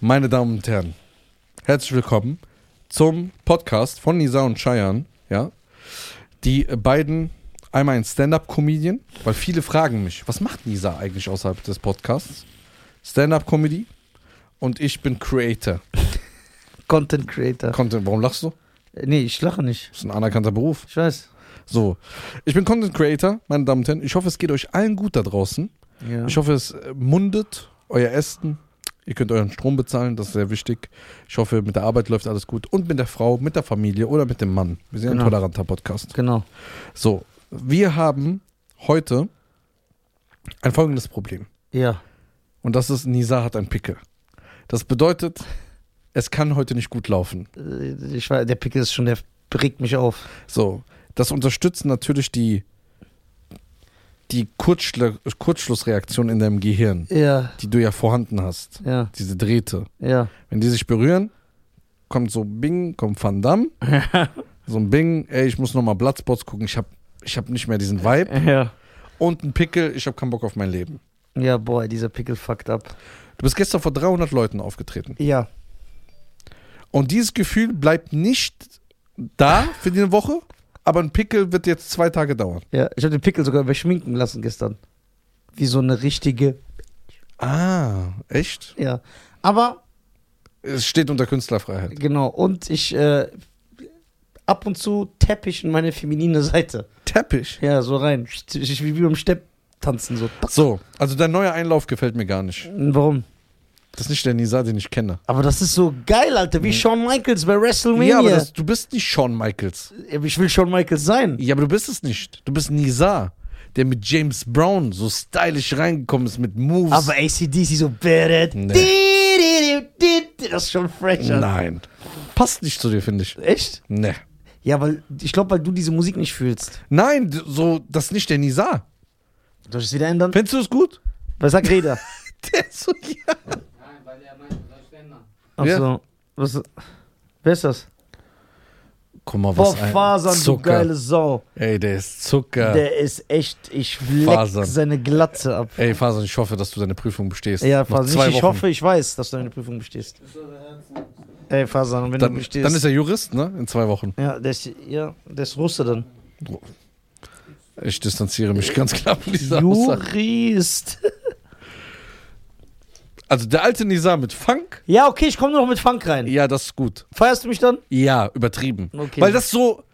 Meine Damen und Herren, herzlich willkommen zum Podcast von Nisa und Cheyenne. Ja? Die beiden, einmal ein Stand-Up-Comedian, weil viele fragen mich, was macht Nisa eigentlich außerhalb des Podcasts? Stand-Up-Comedy und ich bin Creator. Content Creator. Content, warum lachst du? Äh, Nee, ich lache nicht. Das ist ein anerkannter Beruf. Ich weiß. So, ich bin Content Creator, meine Damen und Herren. Ich hoffe, es geht euch allen gut da draußen. Ja. Ich hoffe, es mundet euer Essen. Ihr könnt euren Strom bezahlen, das ist sehr wichtig. Ich hoffe, mit der Arbeit läuft alles gut. Und mit der Frau, mit der Familie oder mit dem Mann. Wir sind Genau. ein toleranter Podcast. Genau. So, wir haben heute ein folgendes Problem. Ja. Und das ist, Nisa hat ein Pickel. Das bedeutet, es kann heute nicht gut laufen. Äh, Ich weiß, der Pickel ist schon, der regt mich auf. So, das unterstützt natürlich die, die Kurzschl Kurzschlussreaktion in deinem Gehirn, Ja, die du ja vorhanden hast. ja, Diese Drähte. ja. Wenn die sich berühren, kommt so Bing, kommt Van Damme. so ein Bing, ey, ich muss nochmal Bloodsports gucken, ich hab, ich hab nicht mehr diesen Vibe. Und ein Pickel, ich hab keinen Bock auf mein Leben. Ja, boah, dieser Pickel fuckt ab. Du bist gestern vor 300 Leuten aufgetreten. Ja. Und dieses Gefühl bleibt nicht da für die Woche, aber ein Pickel wird jetzt zwei Tage dauern. Ja, ich habe den Pickel sogar überschminken lassen gestern. Wie so eine richtige. Ah, echt? Ja. Aber, Es steht unter Künstlerfreiheit. genau, und ich, äh, ab und zu Teppich in meine feminine Seite. Teppich. Ja, so rein. Ich, wie beim Stepp tanzen, so. So, also dein neuer Einlauf gefällt mir gar nicht. Warum? Das ist nicht der Nisa, den ich kenne. Aber das ist so geil, Alter, wie Shawn Michaels bei WrestleMania. Ja, aber das, du bist nicht Shawn Michaels. ich will Shawn Michaels sein. Ja, aber du bist es nicht. Du bist Nisa, der mit James Brown so stylisch reingekommen ist mit Moves. Aber ACDC so bad. Nee. Das ist schon fresh. Alter. Nein. Passt nicht zu dir, finde ich. Echt? Nee. Ja, weil ich glaube, weil du diese Musik nicht fühlst. Nein, so, das ist nicht der Nisa. Soll ich es wieder ändern? Findest du es gut? Was sagt Reda? Der ist so, ja. Achso. Was, wer ist das? Guck mal, Boah, was ein Fasern, du Zucker. geile Sau. Ey, der ist Zucker. Der ist echt, ich leck Fasern. seine Glatze ab. Ey, Fasan, ich hoffe, dass du deine Prüfung bestehst. Ja, zwei ich, ich hoffe, ich weiß, dass du deine Prüfung bestehst. Ey, Fasan, wenn du Dann, bestehst. dann ist er Jurist, ne? In zwei Wochen. ja, der ist, ja, der ist Russe dann. Ich distanziere mich ganz klar von dieser Aussage. Jurist. Also der alte Nisa mit Funk, Ja, okay, ich komme nur noch mit Funk rein. ja, das ist gut. Feierst du mich dann? Ja, übertrieben. Okay. Weil das so,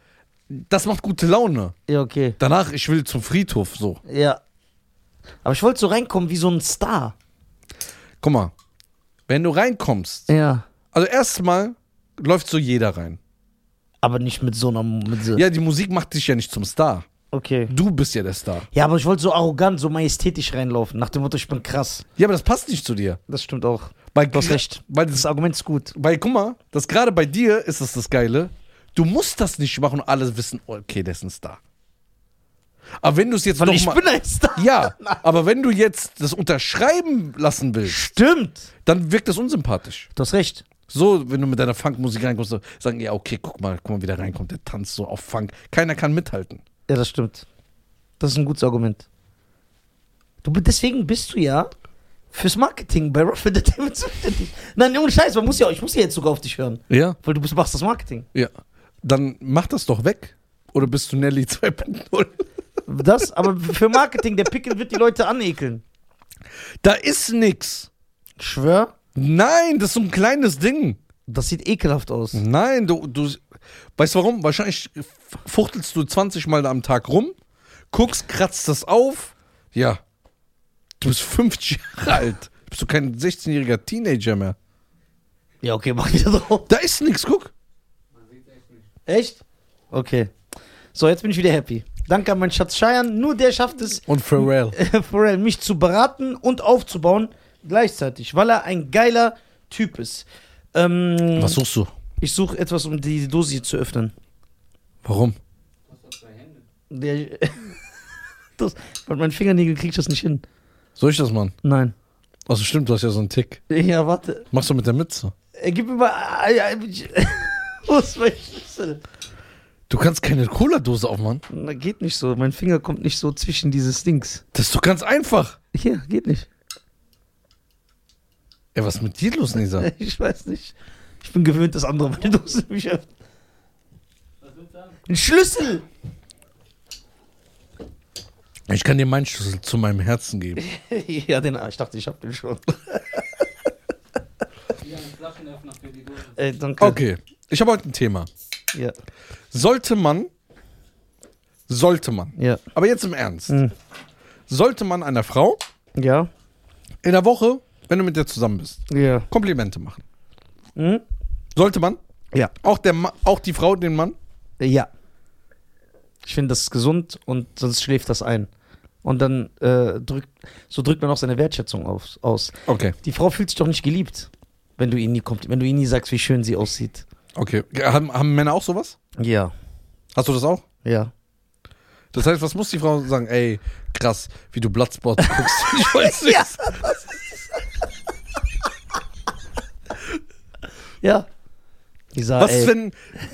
das macht gute Laune. Ja, okay. Danach, ich will zum Friedhof, so. Ja. Aber ich wollte so reinkommen wie so ein Star. Guck mal, wenn du reinkommst, Ja. also erstmal läuft so jeder rein. Aber nicht mit so einer. Mit so Ja, die Musik macht dich ja nicht zum Star. Okay. Du bist ja der Star. Ja, aber ich wollte so arrogant, so majestätisch reinlaufen. Nach dem Motto, ich bin krass. Ja, aber das passt nicht zu dir. Das stimmt auch. Weil, Du hast recht. Weil, Das das, Argument ist gut. weil guck mal, das gerade bei dir ist das das Geile. Du musst das nicht machen und alle wissen, okay, der ist ein Star. Aber wenn du es jetzt Weil noch ich mal, bin ein Star. Ja, aber wenn du jetzt das unterschreiben lassen willst, Stimmt. dann wirkt das unsympathisch. Du hast recht. So, wenn du mit deiner Funkmusik reinkommst, sagen, ja, okay, guck mal, guck mal, wie der reinkommt, der tanzt so auf Funk. Keiner kann mithalten. Ja, das stimmt. Das ist ein gutes Argument. Du, deswegen bist du ja fürs Marketing bei Rough Entertainment zuständig. Nein, ohne Scheiß, man muss ja, ich muss ja jetzt sogar auf dich hören. Ja? Weil du bist, machst das Marketing. Ja. Dann mach das doch weg. Oder bist du Nelly 2.0? Das, aber für Marketing, der Pickel wird die Leute anekeln. Da ist nix. Schwör, Nein, das ist so ein kleines Ding. das sieht ekelhaft aus. Nein, du, du, weißt du warum? Wahrscheinlich fuchtelst du 20 Mal am Tag rum, guckst, kratzt das auf. Ja. Du bist 50 Jahre alt. Bist du kein 16-jähriger Teenager mehr. Ja, okay, mach wieder drauf. Da ist nix, guck. Man sieht echt nicht. Echt? Okay. So, jetzt bin ich wieder happy. Danke an meinen Schatz Cheyenne. Nur der schafft es, Und Pharrell. Pharrell, mich zu beraten und aufzubauen gleichzeitig, weil er ein geiler Typ ist. Ähm, Was suchst du? Ich suche etwas, um die Dose hier zu öffnen. Warum? Du hast doch zwei Hände. Der, das, mit meinen Fingernägeln krieg ich das nicht hin. Soll ich das machen? Nein. Also stimmt, du hast ja so einen Tick. Ja, warte. Machst du mit der Mütze? Er gibt mir mal. äh, äh, Wo ist mein Schlüssel? Du kannst keine Cola-Dose aufmachen. Na, geht nicht so. Mein Finger kommt nicht so zwischen dieses Dings. Das ist doch ganz einfach. Hier, geht nicht. Ey, was ist mit dir los, Nisa? Ich weiß nicht. Ich bin gewöhnt, dass andere meine Dose mich öffnen. Was willst du sagen? Ein Schlüssel! Ich kann dir meinen Schlüssel zu meinem Herzen geben. ja, den, ich dachte, ich hab den schon. Ey, danke. Okay, ich habe heute ein Thema. Ja, Sollte man, sollte man, ja. aber jetzt im Ernst, Hm. sollte man einer Frau Ja, in der Woche, wenn du mit der zusammen bist, ja. Komplimente machen? Hm? Sollte man? Ja. Auch, der Ma auch die Frau, den Mann? Ja. Ich finde, das ist gesund und sonst schläft das ein. Und dann äh, drückt, so drückt man auch seine Wertschätzung auf, aus. Okay, Die Frau fühlt sich doch nicht geliebt, wenn du ihnen nie kommt, wenn du ihnen nie sagst, wie schön sie aussieht. okay. Haben, haben Männer auch sowas? Ja, Hast du das auch? ja. Das heißt, was muss die Frau sagen? Ey, krass, wie du Bloodsport guckst. Ich weiß nicht. Ja. ja. Die sah, Was ey, ist, wenn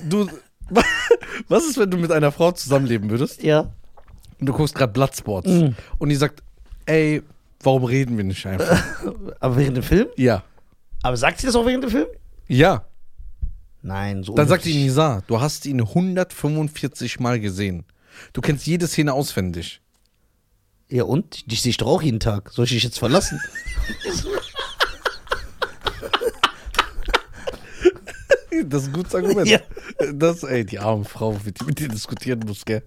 du. Was ist, wenn du mit einer Frau zusammenleben würdest Ja. und du guckst gerade Bloodsports Mhm. und die sagt, ey, warum reden wir nicht einfach? Aber während dem Film? ja. Aber sagt sie das auch während dem Film? Ja. Nein, so Dann sagt unhöflich. Nisa, du hast ihn 145 Mal gesehen. Du kennst jede Szene auswendig. Ja und? Dich sehe ich doch auch jeden Tag. Soll ich dich jetzt verlassen? Das ist ein gutes Argument. Ja. Das, ey, die arme Frau, mit die mit dir diskutieren muss, gell?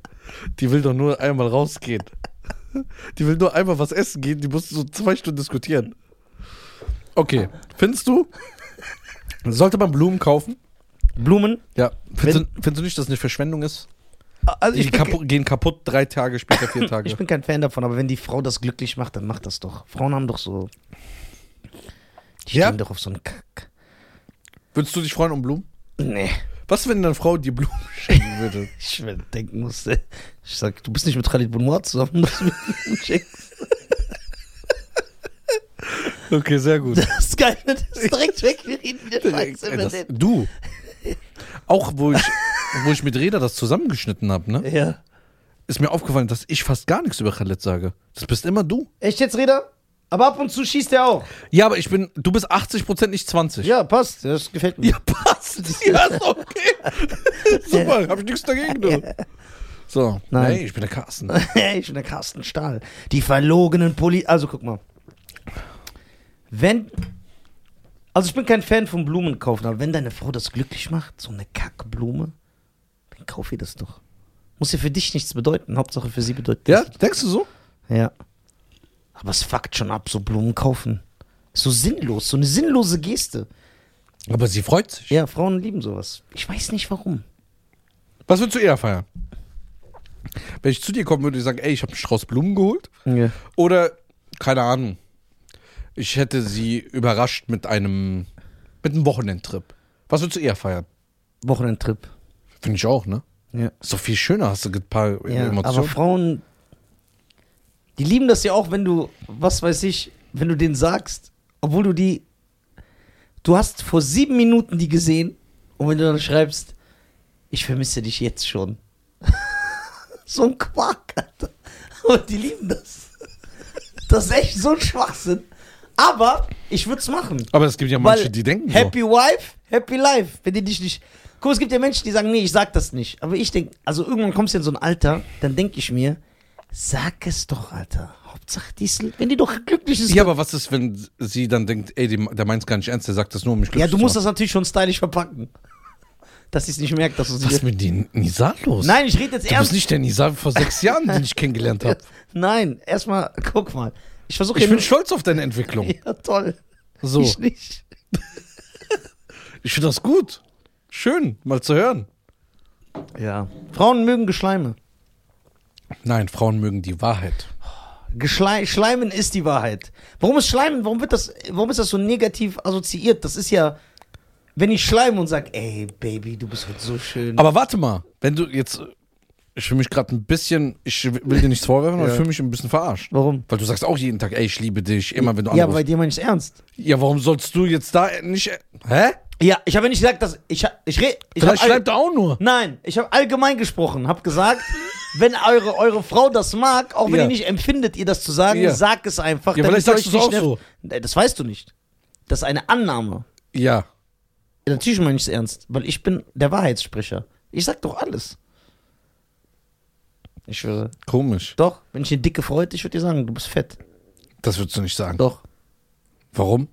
Die will doch nur einmal rausgehen. Die will nur einmal was essen gehen, die muss so zwei Stunden diskutieren. Okay, findest du, sollte man Blumen kaufen? Blumen? Ja. Findest, du, findest du nicht, dass es eine Verschwendung ist? Also Die kapu gehen kaputt drei Tage später, vier Tage. ich bin kein Fan davon, aber wenn die Frau das glücklich macht, dann macht das doch. Frauen haben doch so. Die Ja? stehen doch auf so einen. Würdest du dich freuen um Blumen? Nee. Was, wenn deine Frau dir Blumen schenken würde? Ich mir denken musste. Ich sag, du bist nicht mit Khalid Benoit zusammen, dass du mir Blumen schenkst. Okay, sehr gut. Das ist geil, das ist direkt weg. Wir reden wieder Scheiße du. Auch wo ich, wo ich mit Reda das zusammengeschnitten habe, ne? Ja. ist mir aufgefallen, dass ich fast gar nichts über Khaled sage. Das bist immer du. Echt jetzt, Reda? Aber ab und zu schießt er auch. Ja, aber ich bin, du bist 80% nicht 20. Ja, passt. Das gefällt mir. Ja, passt. Ja, ist okay. Super, hab ich nichts dagegen, du. So, Nein. nee, ich bin der Carsten. ich bin der Carsten Stahl. Die verlogenen Poli. Also guck mal. Wenn. Also ich bin kein Fan von Blumen kaufen, aber wenn deine Frau das glücklich macht, so eine Kackblume, dann kauf ihr das doch. Muss ja für dich nichts bedeuten. Hauptsache für sie bedeutet Ja, das. denkst du so? Ja. Aber es fuckt schon ab, so Blumen kaufen. So sinnlos, so eine sinnlose Geste. Aber sie freut sich. Ja, Frauen lieben sowas. Ich weiß nicht warum. Was würdest du eher feiern? Wenn ich zu dir kommen würde, ich sagen, ey, ich habe einen Strauß Blumen geholt. Ja. Oder, keine Ahnung, ich hätte sie überrascht mit einem, mit einem Wochenendtrip. Was würdest du eher feiern? Wochenendtrip. Finde ich auch, ne? Ja. Ist doch viel schöner, hast du ein paar Ja, aber Emotionen. Frauen, die lieben das ja auch, wenn du, was weiß ich, wenn du denen sagst, obwohl du die, du hast vor sieben Minuten die gesehen und wenn du dann schreibst, ich vermisse dich jetzt schon. so ein Quark, Alter. Und die lieben das. Das ist echt so ein Schwachsinn. Aber ich würde es machen. Aber es gibt ja manche, die denken Happy Wife, Happy Life. Wenn die dich nicht. Guck, es gibt ja Menschen, die sagen, nee, ich sag das nicht. Aber ich denke, also irgendwann kommst du in so ein Alter, dann denke ich mir, sag es doch, Alter. Hauptsache, die ist, wenn die doch glücklich ist. Ja, aber was ist, wenn sie dann denkt, ey, der meint es gar nicht ernst, der sagt das nur, um mich ja, glücklich du zu musst machen. das natürlich schon stylisch verpacken. Dass sie es nicht merkt, dass du Was ist sie. mit dem Nisa los? Nein, ich rede jetzt Du bist ernst. nicht der Nisa vor sechs Jahren, den ich kennengelernt habe. Nein, erstmal, guck mal. Ich versuche Ich bin stolz auf deine Entwicklung. Ja, toll. So, Ich nicht. ich finde das gut. Schön, mal zu hören. Ja. Frauen mögen Geschleime. Nein, Frauen mögen die Wahrheit. Geschlei Schleimen ist die Wahrheit. Warum ist Schleimen, warum wird das, warum ist das so negativ assoziiert? Das ist ja, wenn ich schleime und sag, ey, Baby, du bist heute so schön. Aber warte mal, wenn du jetzt, ich fühle mich gerade ein bisschen, ich will dir nichts vorwerfen, aber Ja. ich fühle mich ein bisschen verarscht. warum? Weil du sagst auch jeden Tag, ey, ich liebe dich, immer wenn du Ja, anrufst. bei dir meine ich ernst. Ja, warum sollst du jetzt da nicht, hä? Ja, ich habe ja nicht gesagt, dass ich, ich rede, ich Vielleicht hab all- schreibt er auch nur. Nein, ich habe allgemein gesprochen, habe gesagt, wenn eure, eure Frau das mag, auch wenn Ja. ihr nicht empfindet, ihr das zu sagen, Ja. sag es einfach. Ja, damit vielleicht ihr sagst euch du's nicht auch nervt. so. Nee, Das weißt du nicht. Das ist eine Annahme. Ja. Natürlich meine ich es ernst, weil ich bin der Wahrheitssprecher. Ich sag doch alles. Ich schwöre. Komisch. Doch, wenn ich dir dicke freut, ich würde dir sagen, du bist fett. Das würdest du nicht sagen. Doch, Warum?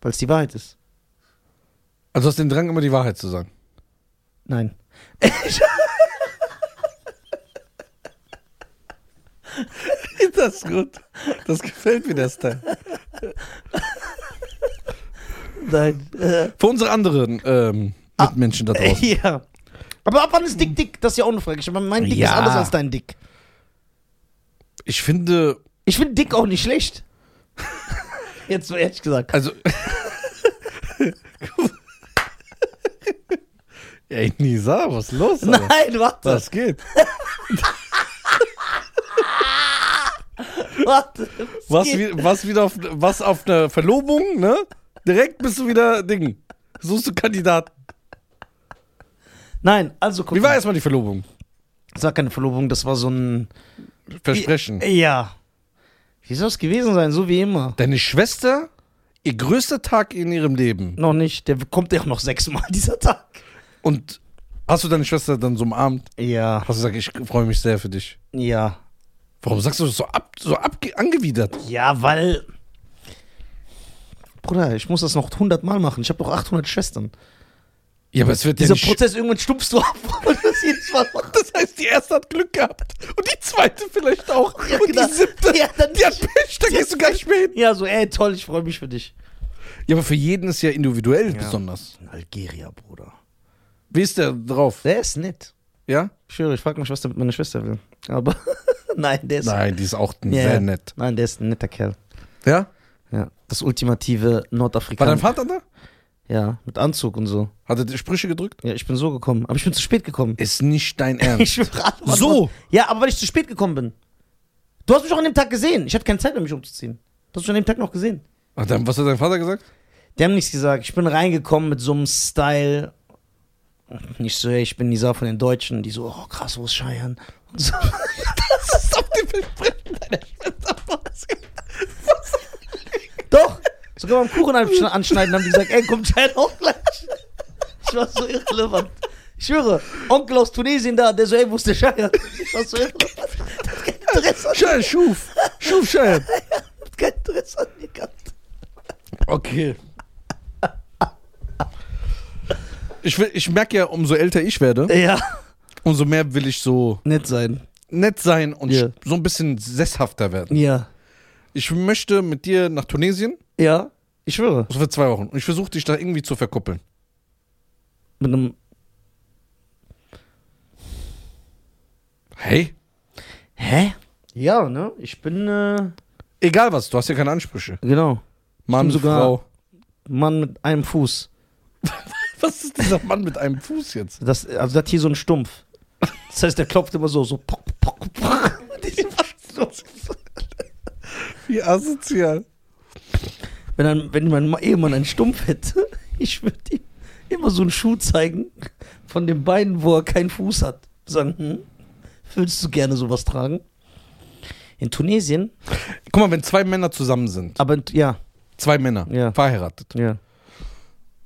weil es die Wahrheit ist. Also du hast den Drang, immer die Wahrheit zu sagen. Nein. Das ist gut. Das gefällt mir, der Style. Nein. Äh, Für unsere anderen ähm, Mitmenschen da draußen. ja. Aber ab wann ist dick dick? Das ist ja auch eine Frage. Ich meine, mein Dick Ja. ist anders als dein Dick. Ich finde, Ich finde dick auch nicht schlecht. Jetzt so ehrlich gesagt. also. Ey, Nisa, was ist los? Alter? Nein, warte. Was geht? Warte. Was, geht? wie, was wieder auf, was auf einer Verlobung, ne? Direkt bist du wieder Ding. Suchst du Kandidaten. Nein, also guck Wie war mal. erstmal die Verlobung? Das war keine Verlobung, das war so ein. Versprechen. Ja. Wie soll es gewesen sein? So wie immer. Deine Schwester, ihr größter Tag in ihrem Leben. Noch nicht. Der kommt ja auch noch sechsmal dieser Tag. Und hast du deine Schwester dann so umarmt? Ja. Hast du gesagt, ich freue mich sehr für dich. Ja. Warum sagst du das so, ab, so ab, angewidert? Ja, weil. Bruder, ich muss das noch 100 Mal machen. Ich habe doch 800 Schwestern. Ja, aber es wird Dieser ja. Prozess, irgendwann stumpfst du ab, weil du das jedes Mal machst. Das heißt, die erste hat Glück gehabt. Und die zweite vielleicht auch. Ja, und genau. die siebte, Ja, dann die hat. Pech, da gehst du gar nicht mehr hin. Ja, so, ey, toll, ich freue mich für dich. Ja, aber für jeden ist ja individuell Ja. besonders. In Algeria, Bruder. Wie ist der drauf? Der ist nett. Ja? Ich schwöre, ich frage mich, was der mit meiner Schwester will. Aber nein, der ist. Nein, die ist auch Ja, sehr nett. Nein, der ist ein netter Kerl. Ja? Ja. Das ultimative War Nordafrikaner. dein Vater da? Ja, mit Anzug und so. Hat er die Sprüche gedrückt? Ja, ich bin so gekommen. Aber ich bin zu spät gekommen. Ist nicht dein Ich Ernst. schwöre, alle waren- So? Ja, aber weil ich zu spät gekommen bin. Du hast mich auch an dem Tag gesehen. Ich hatte keine Zeit mehr, mich umzuziehen. Du hast mich an dem Tag noch gesehen. Hat dein- was hat dein Vater gesagt? Die haben nichts gesagt. Ich bin reingekommen mit so einem Style. Nicht so, ey, ich bin Nisa von den Deutschen. Die so, oh krass, wo ist Scheiern? Und so. Das ist auf dem Versprechen deiner Schwester. Doch. Sogar beim Kuchen anschne- anschneiden haben die gesagt, ey, kommt Scheiern auch gleich. Ich war so irrelevant. Ich schwöre, Onkel aus Tunesien da, der so, ey, wo ist der Scheiern? Ich war so irrelevant. Der hat kein Interesse an, Schein, Schuf. Schuf, Schein. hat kein Interesse an mir gehabt. Okay. Ich, will- ich merke ja, umso älter ich werde, Ja. umso mehr will ich so Nett sein. nett sein und Ja. so ein bisschen sesshafter werden. Ja. Ich möchte mit dir nach Tunesien, Ja. Ich schwöre. so für zwei Wochen. Und ich versuche dich da irgendwie zu verkuppeln. Mit einem. Hey? Hä? Ja, ne? Ich bin, äh, Egal was, du hast ja keine Ansprüche. genau. Mann, sogar- Frau. Mann mit einem Fuß. Was ist dieser Mann mit einem Fuß jetzt? Das, also, das hat hier so einen Stumpf. Das heißt, der klopft immer so, so. Pock, pock, pock. Wie asozial. Wenn, dann, wenn mein Ma- Ehemann einen Stumpf hätte, ich würde ihm immer so einen Schuh zeigen von den Beinen, wo er keinen Fuß hat. Sagen, hm, würdest du gerne sowas tragen? In Tunesien, Guck mal, wenn zwei Männer zusammen sind, aber ja, zwei Männer, Ja. verheiratet, ja,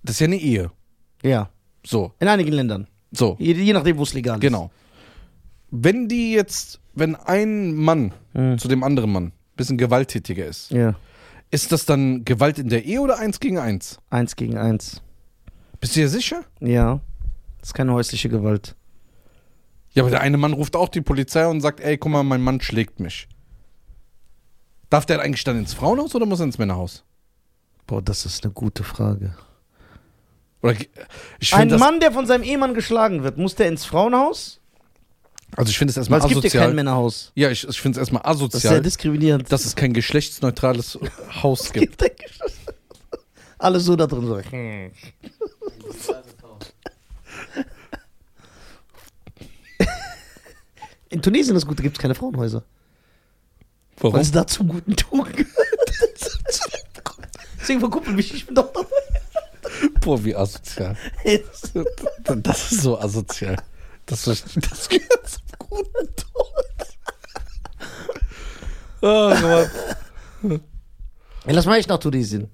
das ist ja eine Ehe. Ja. So, In einigen Ländern. so, Je, je nachdem, wo es legal ist. genau. Wenn die jetzt, wenn ein Mann Mhm. zu dem anderen Mann ein bisschen gewalttätiger ist, Ja. ist das dann Gewalt in der Ehe oder eins gegen eins? Eins gegen eins. Bist du dir sicher? Ja. Das ist keine häusliche Gewalt. Ja, aber der eine Mann ruft auch die Polizei und sagt, ey, guck mal, mein Mann schlägt mich. Darf der eigentlich dann ins Frauenhaus oder muss er ins Männerhaus? Boah, das ist eine gute Frage. Oder ich Ein das, Mann, der von seinem Ehemann geschlagen wird, muss der ins Frauenhaus? also ich finde es Weil erstmal es gibt ja kein asozial. Männerhaus. Ja, ich, ich finde es erstmal Das ist sehr asozial, diskriminierend. dass es kein geschlechtsneutrales Haus Es gibt. gibt. Alle so da drin so. In Tunesien das Gute gibt es keine Frauenhäuser. Weil Warum? es da zum guten Ton gehört. Deswegen verkuppel mich, ich bin doch dabei. Boah, wie asozial. Das ist so asozial. Das, das gehört zum guten Ton. Oh Gott. Ja, lass mal echt nach Tunesien.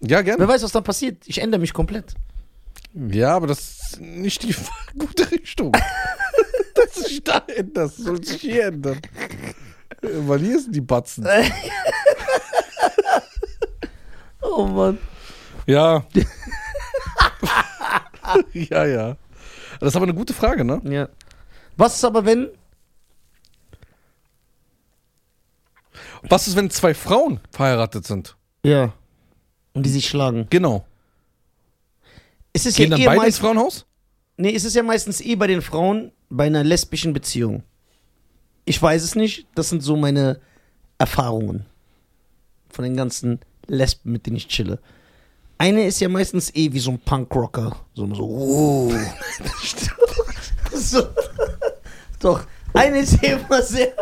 Ja, gerne. Wer weiß, was dann passiert. Ich ändere mich komplett. Ja, aber das ist nicht die gute Richtung. dass du dich da änderst, soll sich hier ändern. Weil hier sind die Batzen. Oh Mann. Ja. ja, ja. Das ist aber eine gute Frage, ne? Ja. Was ist aber, wenn. Was ist, wenn zwei Frauen verheiratet sind? Ja. Und die sich schlagen. Genau. Es ist Gehen ja dann eh beide ins meist, Frauenhaus? Nee, es ist ja meistens eh bei den Frauen bei einer lesbischen Beziehung. Ich weiß es nicht. Das sind so meine Erfahrungen. Von den ganzen Lesben, mit denen ich chille. Eine ist ja meistens eh wie so ein Punkrocker. So, so, oh. so. Doch. Eine ist ja immer sehr.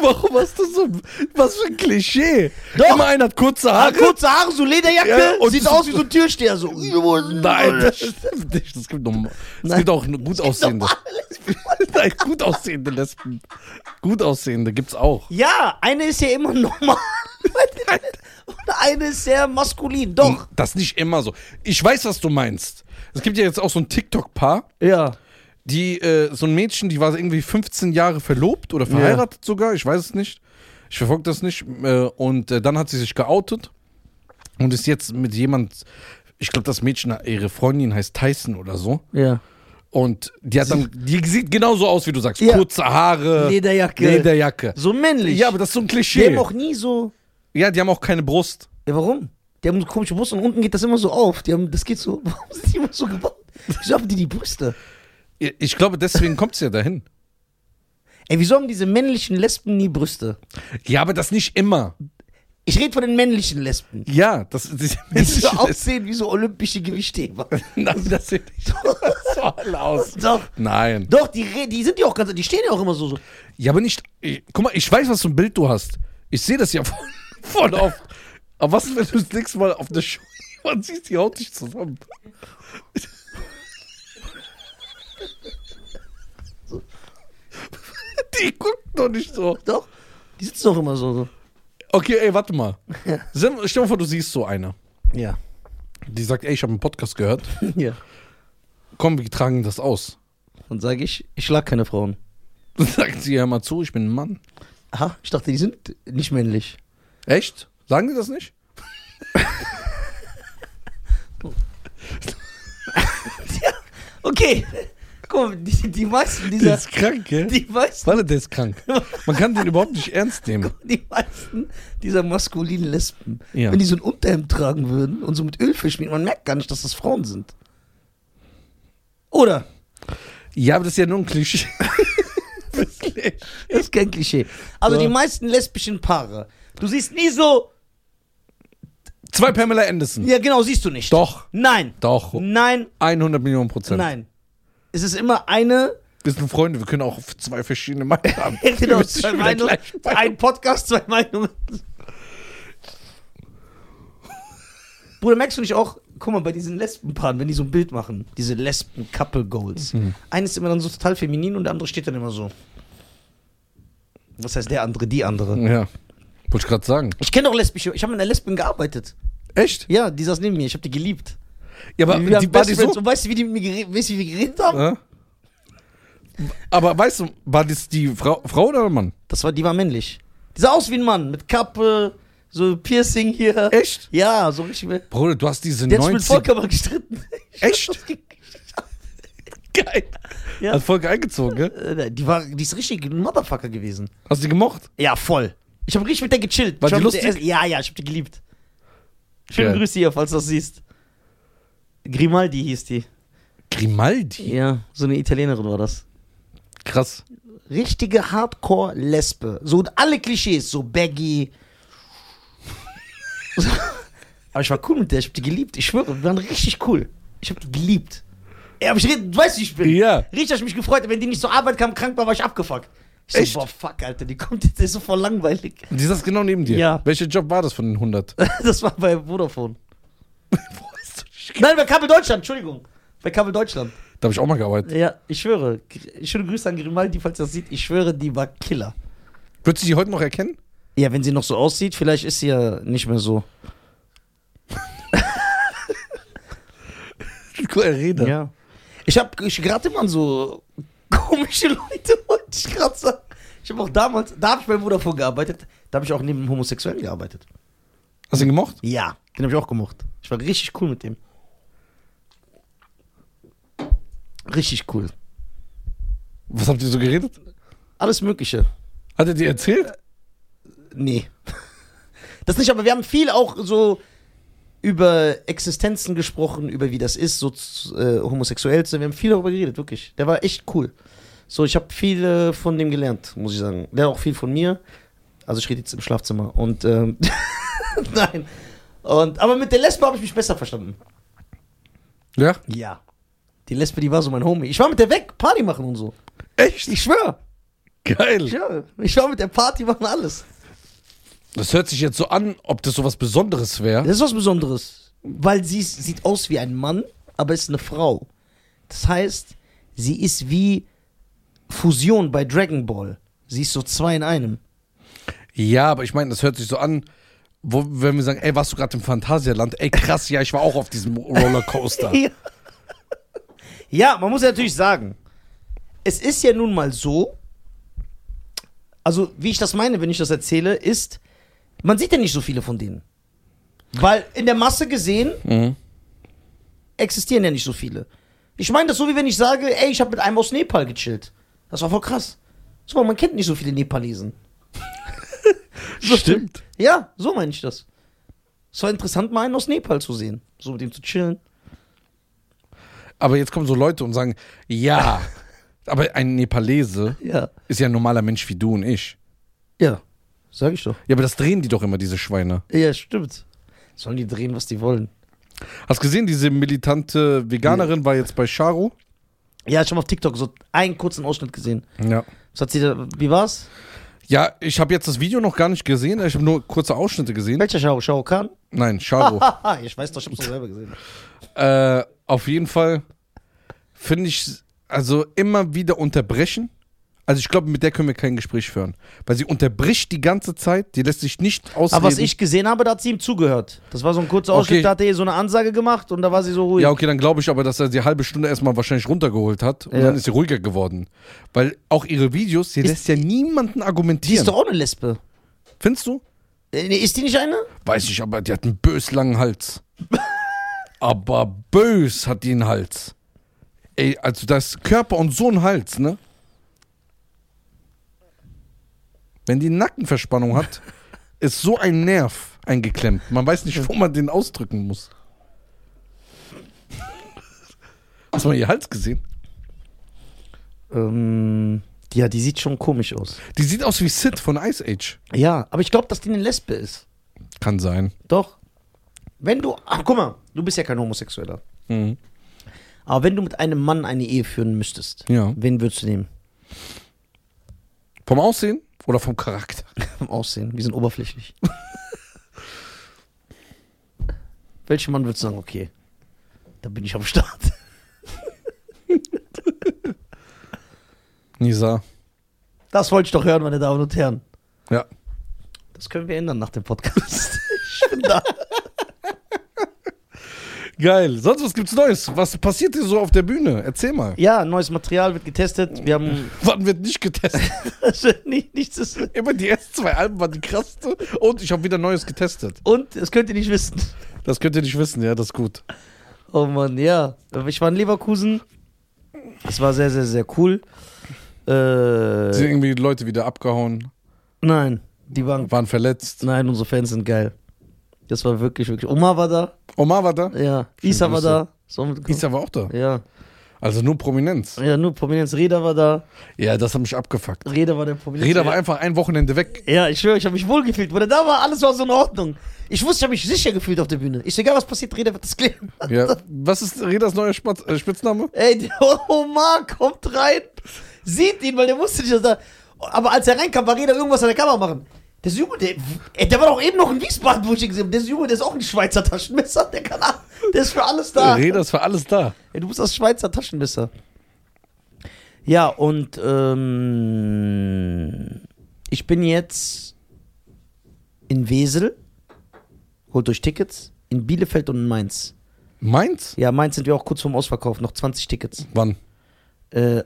Warum hast du so. Was für ein Klischee? Doch. Immer einer hat kurze Ah, Haare. kurze Haare, so Lederjacke, Ja, und sieht aus wie so ein Türsteher. So. Nein, das stimmt nicht. Es gibt, noch, es gibt auch gut aussehende. Nein, gut aussehende Lesben. Gut aussehende gibt's auch. Ja, eine ist ja immer normal. Und eine ist sehr maskulin. Doch. Das ist nicht immer so. Ich weiß, was du meinst. Es gibt ja jetzt auch so ein TikTok-Paar, Ja. Die, äh, so ein Mädchen, die war irgendwie 15 Jahre verlobt oder verheiratet sogar, ich weiß es nicht. Ich verfolge das nicht. Äh, und äh, dann hat sie sich geoutet und ist jetzt mit jemand, ich glaube, das Mädchen, ihre Freundin heißt Tyson oder so. Ja. Und die hat dann, die sieht genauso aus, wie du sagst. Ja. Kurze Haare, Lederjacke. Lederjacke. So männlich. Ja, aber das ist so ein Die Klischee. haben auch nie so. Ja, die haben auch keine Brust. Ja, warum? Die haben so komische Brust und unten geht das immer so auf. Die haben, das geht so. Warum sind die immer so gebaut? Wieso haben die die Brüste? Ich glaube, deswegen kommt es ja dahin. Ey, wieso haben diese männlichen Lesben nie Brüste? Ja, aber das nicht immer. Ich rede von den männlichen Lesben. Ja, das, das, Die so aussehen wie so olympische Gewichtheber. Nein, das sieht nicht so alle aus. Doch. Nein. Doch, die, re- die sind ja auch ganz. Die stehen ja auch immer so. so. Ja, aber nicht. Ich, guck mal, ich weiß, was für ein Bild du hast. Ich sehe das ja voll, voll oft. Aber was, ist, wenn du das nächste Mal auf der Show und siehst, die haut dich zusammen? Die guckt doch nicht so. Doch. Die sitzen doch immer so. so. Okay, ey, warte mal. Stell stell dir mal vor, du siehst so eine. Ja. Die sagt, ey, ich habe einen Podcast gehört. ja. Komm, wir tragen das aus. Dann sage ich, ich schlag keine Frauen. Dann sagt sie, hör mal zu, ich bin ein Mann. Aha, ich dachte, die sind nicht männlich. Echt? Sagen die das nicht? Okay. Guck mal, die, die meisten Der dieser. ist krank, gell? Die meisten, Warte, der ist krank. Man kann den überhaupt nicht ernst nehmen. die meisten dieser maskulinen Lesben, Ja. wenn die so ein Unterhemd tragen würden und so mit Öl verschmieren, man merkt gar nicht, dass das Frauen sind. Oder? Ja, aber das ist ja nur ein Klischee. Das ist kein Klischee. Also Ja. die meisten lesbischen Paare, du siehst nie so. Zwei Pamela Anderson. Ja, genau, siehst du nicht. Doch, Nein. doch. Nein. 100 Millionen Prozent. Nein. Es ist immer eine. Wir sind Freunde, wir können auch zwei verschiedene Meinungen haben. genau, zwei Meinungen, ein Podcast, zwei Meinungen. Bruder, merkst du nicht auch, guck mal, bei diesen Lesbenpaaren, wenn die so ein Bild machen, diese Lesben-Couple-Goals, Mhm. eines ist immer dann so total feminin und der andere steht dann immer so. Was heißt der andere, die andere? Ja, wollte ich gerade sagen. Ich kenne doch lesbische, ich habe mit einer Lesbin gearbeitet. Echt? Ja, die saß neben mir, ich habe die geliebt. Ja, aber wir die war die so. und weißt du, wie die mit mir geredet, weißt du, wie wir geredet haben? Ja? Aber weißt du, war das die Frau, Frau oder Mann? Das war, die war männlich. Die sah aus wie ein Mann, mit Kappe, so Piercing hier. Echt? Ja, so richtig. Bruder, du hast diese Der hat sich mit 90... Volker gestritten. Echt? Geil. Ja. Hat Volker eingezogen, gell? Äh, Die, war, die ist richtig ein Motherfucker gewesen. Hast du die gemocht? Ja, voll. Ich habe richtig mit der gechillt. War ich die der lustig? erst- ja, ja, ich habe die geliebt. Schöne. Grüße hier, falls du das siehst. Grimaldi hieß die. Grimaldi? Ja, so eine Italienerin war das. Krass. Richtige Hardcore-Lesbe. So alle Klischees, so baggy. Aber ich war cool mit der, ich hab die geliebt. Ich schwöre, wir waren richtig cool. Ich hab die geliebt. Ja, aber ich rede, du weißt, wie ich bin. Ja. Richtig, hab ich mich gefreut. Wenn die nicht zur Arbeit kam, krank war, war ich abgefuckt. Ich Echt? so, boah, fuck, Alter, die kommt jetzt, der ist so voll langweilig. Die saß genau neben dir. Ja. Welcher Job war das von den 100? Das war bei Vodafone. Nein, bei Kabel Deutschland, Entschuldigung. Bei Kabel Deutschland. Da habe ich auch mal gearbeitet. Ja, ich schwöre. Schöne Grüße an Grimaldi, falls ihr das sieht. Ich schwöre, die war Killer. Würdest du die heute noch erkennen? Ja, wenn sie noch so aussieht, vielleicht ist sie ja nicht mehr so. cool, Reda. Ja. Ich habe ich gerade immer an so komische Leute, wollte ich gerade sagen. Ich habe auch damals, da habe ich bei Bruder vorgearbeitet, da habe ich auch neben einem Homosexuellen gearbeitet. Hast du ihn gemocht? Ja, den habe ich auch gemocht. Ich war richtig cool mit dem. Richtig cool. Was habt ihr so geredet? Alles Mögliche. Hat er dir erzählt? Nee. Das nicht, aber wir haben viel auch so über Existenzen gesprochen, über wie das ist, so äh, homosexuell zu sein. Wir haben viel darüber geredet, wirklich. Der war echt cool. So, ich habe viel äh, von dem gelernt, muss ich sagen. Der auch viel von mir. Also ich rede jetzt im Schlafzimmer. Und ähm, nein. Und, aber mit der Lesbe habe ich mich besser verstanden. Ja. Ja. Die Lesbe, die war so mein Homie. Ich war mit der weg, Party machen und so. Echt? Ich schwör. Geil. Ja, ich war mit der Party machen alles. Das hört sich jetzt so an, ob das so was Besonderes wäre. Das ist was Besonderes. Weil sie sieht aus wie ein Mann, aber ist eine Frau. Das heißt, sie ist wie Fusion bei Dragon Ball. Sie ist so zwei in einem. Ja, aber ich meine, das hört sich so an, wo, wenn wir sagen, ey, warst du gerade im Phantasialand? Ey, krass, ja, ich war auch auf diesem Rollercoaster. Ja. Ja, man muss ja natürlich sagen, es ist ja nun mal so, also wie ich das meine, wenn ich das erzähle, ist, man sieht ja nicht so viele von denen. Weil in der Masse gesehen Mhm. existieren ja nicht so viele. Ich meine das so, wie wenn ich sage, ey, ich habe mit einem aus Nepal gechillt. Das war voll krass. So, man kennt nicht so viele Nepalesen. So- Stimmt. Ja, so meine ich das. Es war interessant, mal einen aus Nepal zu sehen. So mit ihm zu chillen. Aber jetzt kommen so Leute und sagen, ja, aber ein Nepalese Ja. ist ja ein normaler Mensch wie du und ich. Ja, sag ich doch. Ja, aber das drehen die doch immer, diese Schweine. Ja, stimmt. Sollen die drehen, was die wollen. Hast gesehen, diese militante Veganerin war jetzt bei Charo? Ja, ich habe auf TikTok so einen kurzen Ausschnitt gesehen. Ja. Was hat sie da, wie war's? Ja, ich habe jetzt das Video noch gar nicht gesehen. Ich habe nur kurze Ausschnitte gesehen. Welcher Shao? Shao Kahn? Nein, Charo. Haha, ich weiß doch, ich hab's doch selber gesehen. äh, auf jeden Fall finde ich, also immer wieder unterbrechen. Also ich glaube, mit der können wir kein Gespräch führen. Weil sie unterbricht die ganze Zeit, die lässt sich nicht ausreden. Aber was ich gesehen habe, da hat sie ihm zugehört. Das war so ein kurzer Ausschnitt, Okay. da hat er ihr so eine Ansage gemacht und da war sie so ruhig. Ja, okay, dann glaube ich aber, dass er die halbe Stunde erstmal wahrscheinlich runtergeholt hat und Ja. dann ist sie ruhiger geworden. Weil auch ihre Videos, sie Ist- lässt ja niemanden die ist argumentieren. doch auch eine Lesbe. Findest du? Äh, Ist die nicht eine? Weiß ich, aber die hat einen bös langen Hals. aber bös hat die einen Hals. Ey, also das Körper und so ein Hals, ne? Wenn die Nackenverspannung hat, ist so ein Nerv eingeklemmt. Man weiß nicht, wo man den ausdrücken muss. Hast du mal ihr Hals gesehen? Ähm, ja, die sieht schon komisch aus. Die sieht aus wie Sid von Ice Age. Ja, aber ich glaube, dass die eine Lesbe ist. Kann sein. Doch. Wenn du, ach, guck mal, du bist ja kein Homosexueller. Mhm. Aber wenn du mit einem Mann eine Ehe führen müsstest, Ja. wen würdest du nehmen? Vom Aussehen oder vom Charakter? Vom Aussehen. Wir sind oberflächlich. Welchen Mann würdest du sagen, okay, da bin ich am Start? Nisa. Das wollte ich doch hören, meine Damen und Herren. Ja. Das können wir ändern nach dem Podcast. ich bin da. Geil. Sonst was gibt's Neues? Was passiert hier so auf der Bühne? Erzähl mal. Ja, neues Material wird getestet. Wir haben Wann wird nicht getestet? nicht, nichts ist. Immer die ersten zwei Alben waren die krasste. Und ich habe wieder Neues getestet. Und das könnt ihr nicht wissen. Das könnt ihr nicht wissen, ja, das ist gut. Oh Mann, ja. Ich war in Leverkusen. Es war sehr, sehr, sehr cool. Äh, Sind irgendwie Leute wieder abgehauen, nein, die waren. waren verletzt. Nein, unsere Fans sind geil. Das war wirklich, wirklich. Oma war da. Omar war da? Ja. Isa war da. So. Isa war auch da. Ja. Also nur Prominenz. Ja, nur Prominenz. Reda war da. Ja, das hat mich abgefuckt. Reda war der Prominenz. Reda war einfach ein Wochenende weg. Ja, ich schwöre, ich habe mich wohlgefühlt. Wo der da war, alles war so in Ordnung. Ich wusste, ich habe mich sicher gefühlt auf der Bühne. Ich egal was passiert, Reda wird das klären. Ja. Was ist Redas neuer Spatz, äh, Spitzname? Ey, der Omar kommt rein, sieht ihn, weil der wusste nicht, dass er. Aber als er reinkam, war Reda irgendwas an der Kamera machen. Der Junge, der, der war doch eben noch in Wiesbaden, wo ich ihn gesehen habe. Der Junge, der ist auch ein Schweizer Taschenmesser. Der kann, der ist für alles da. Reda ist für alles da. Ey, du bist das Schweizer Taschenmesser. Ja, und ähm, ich bin jetzt in Wesel, holt euch Tickets, in Bielefeld und in Mainz. Mainz? Ja, Mainz sind wir auch kurz vorm Ausverkauf, noch 20 Tickets. Wann? Äh,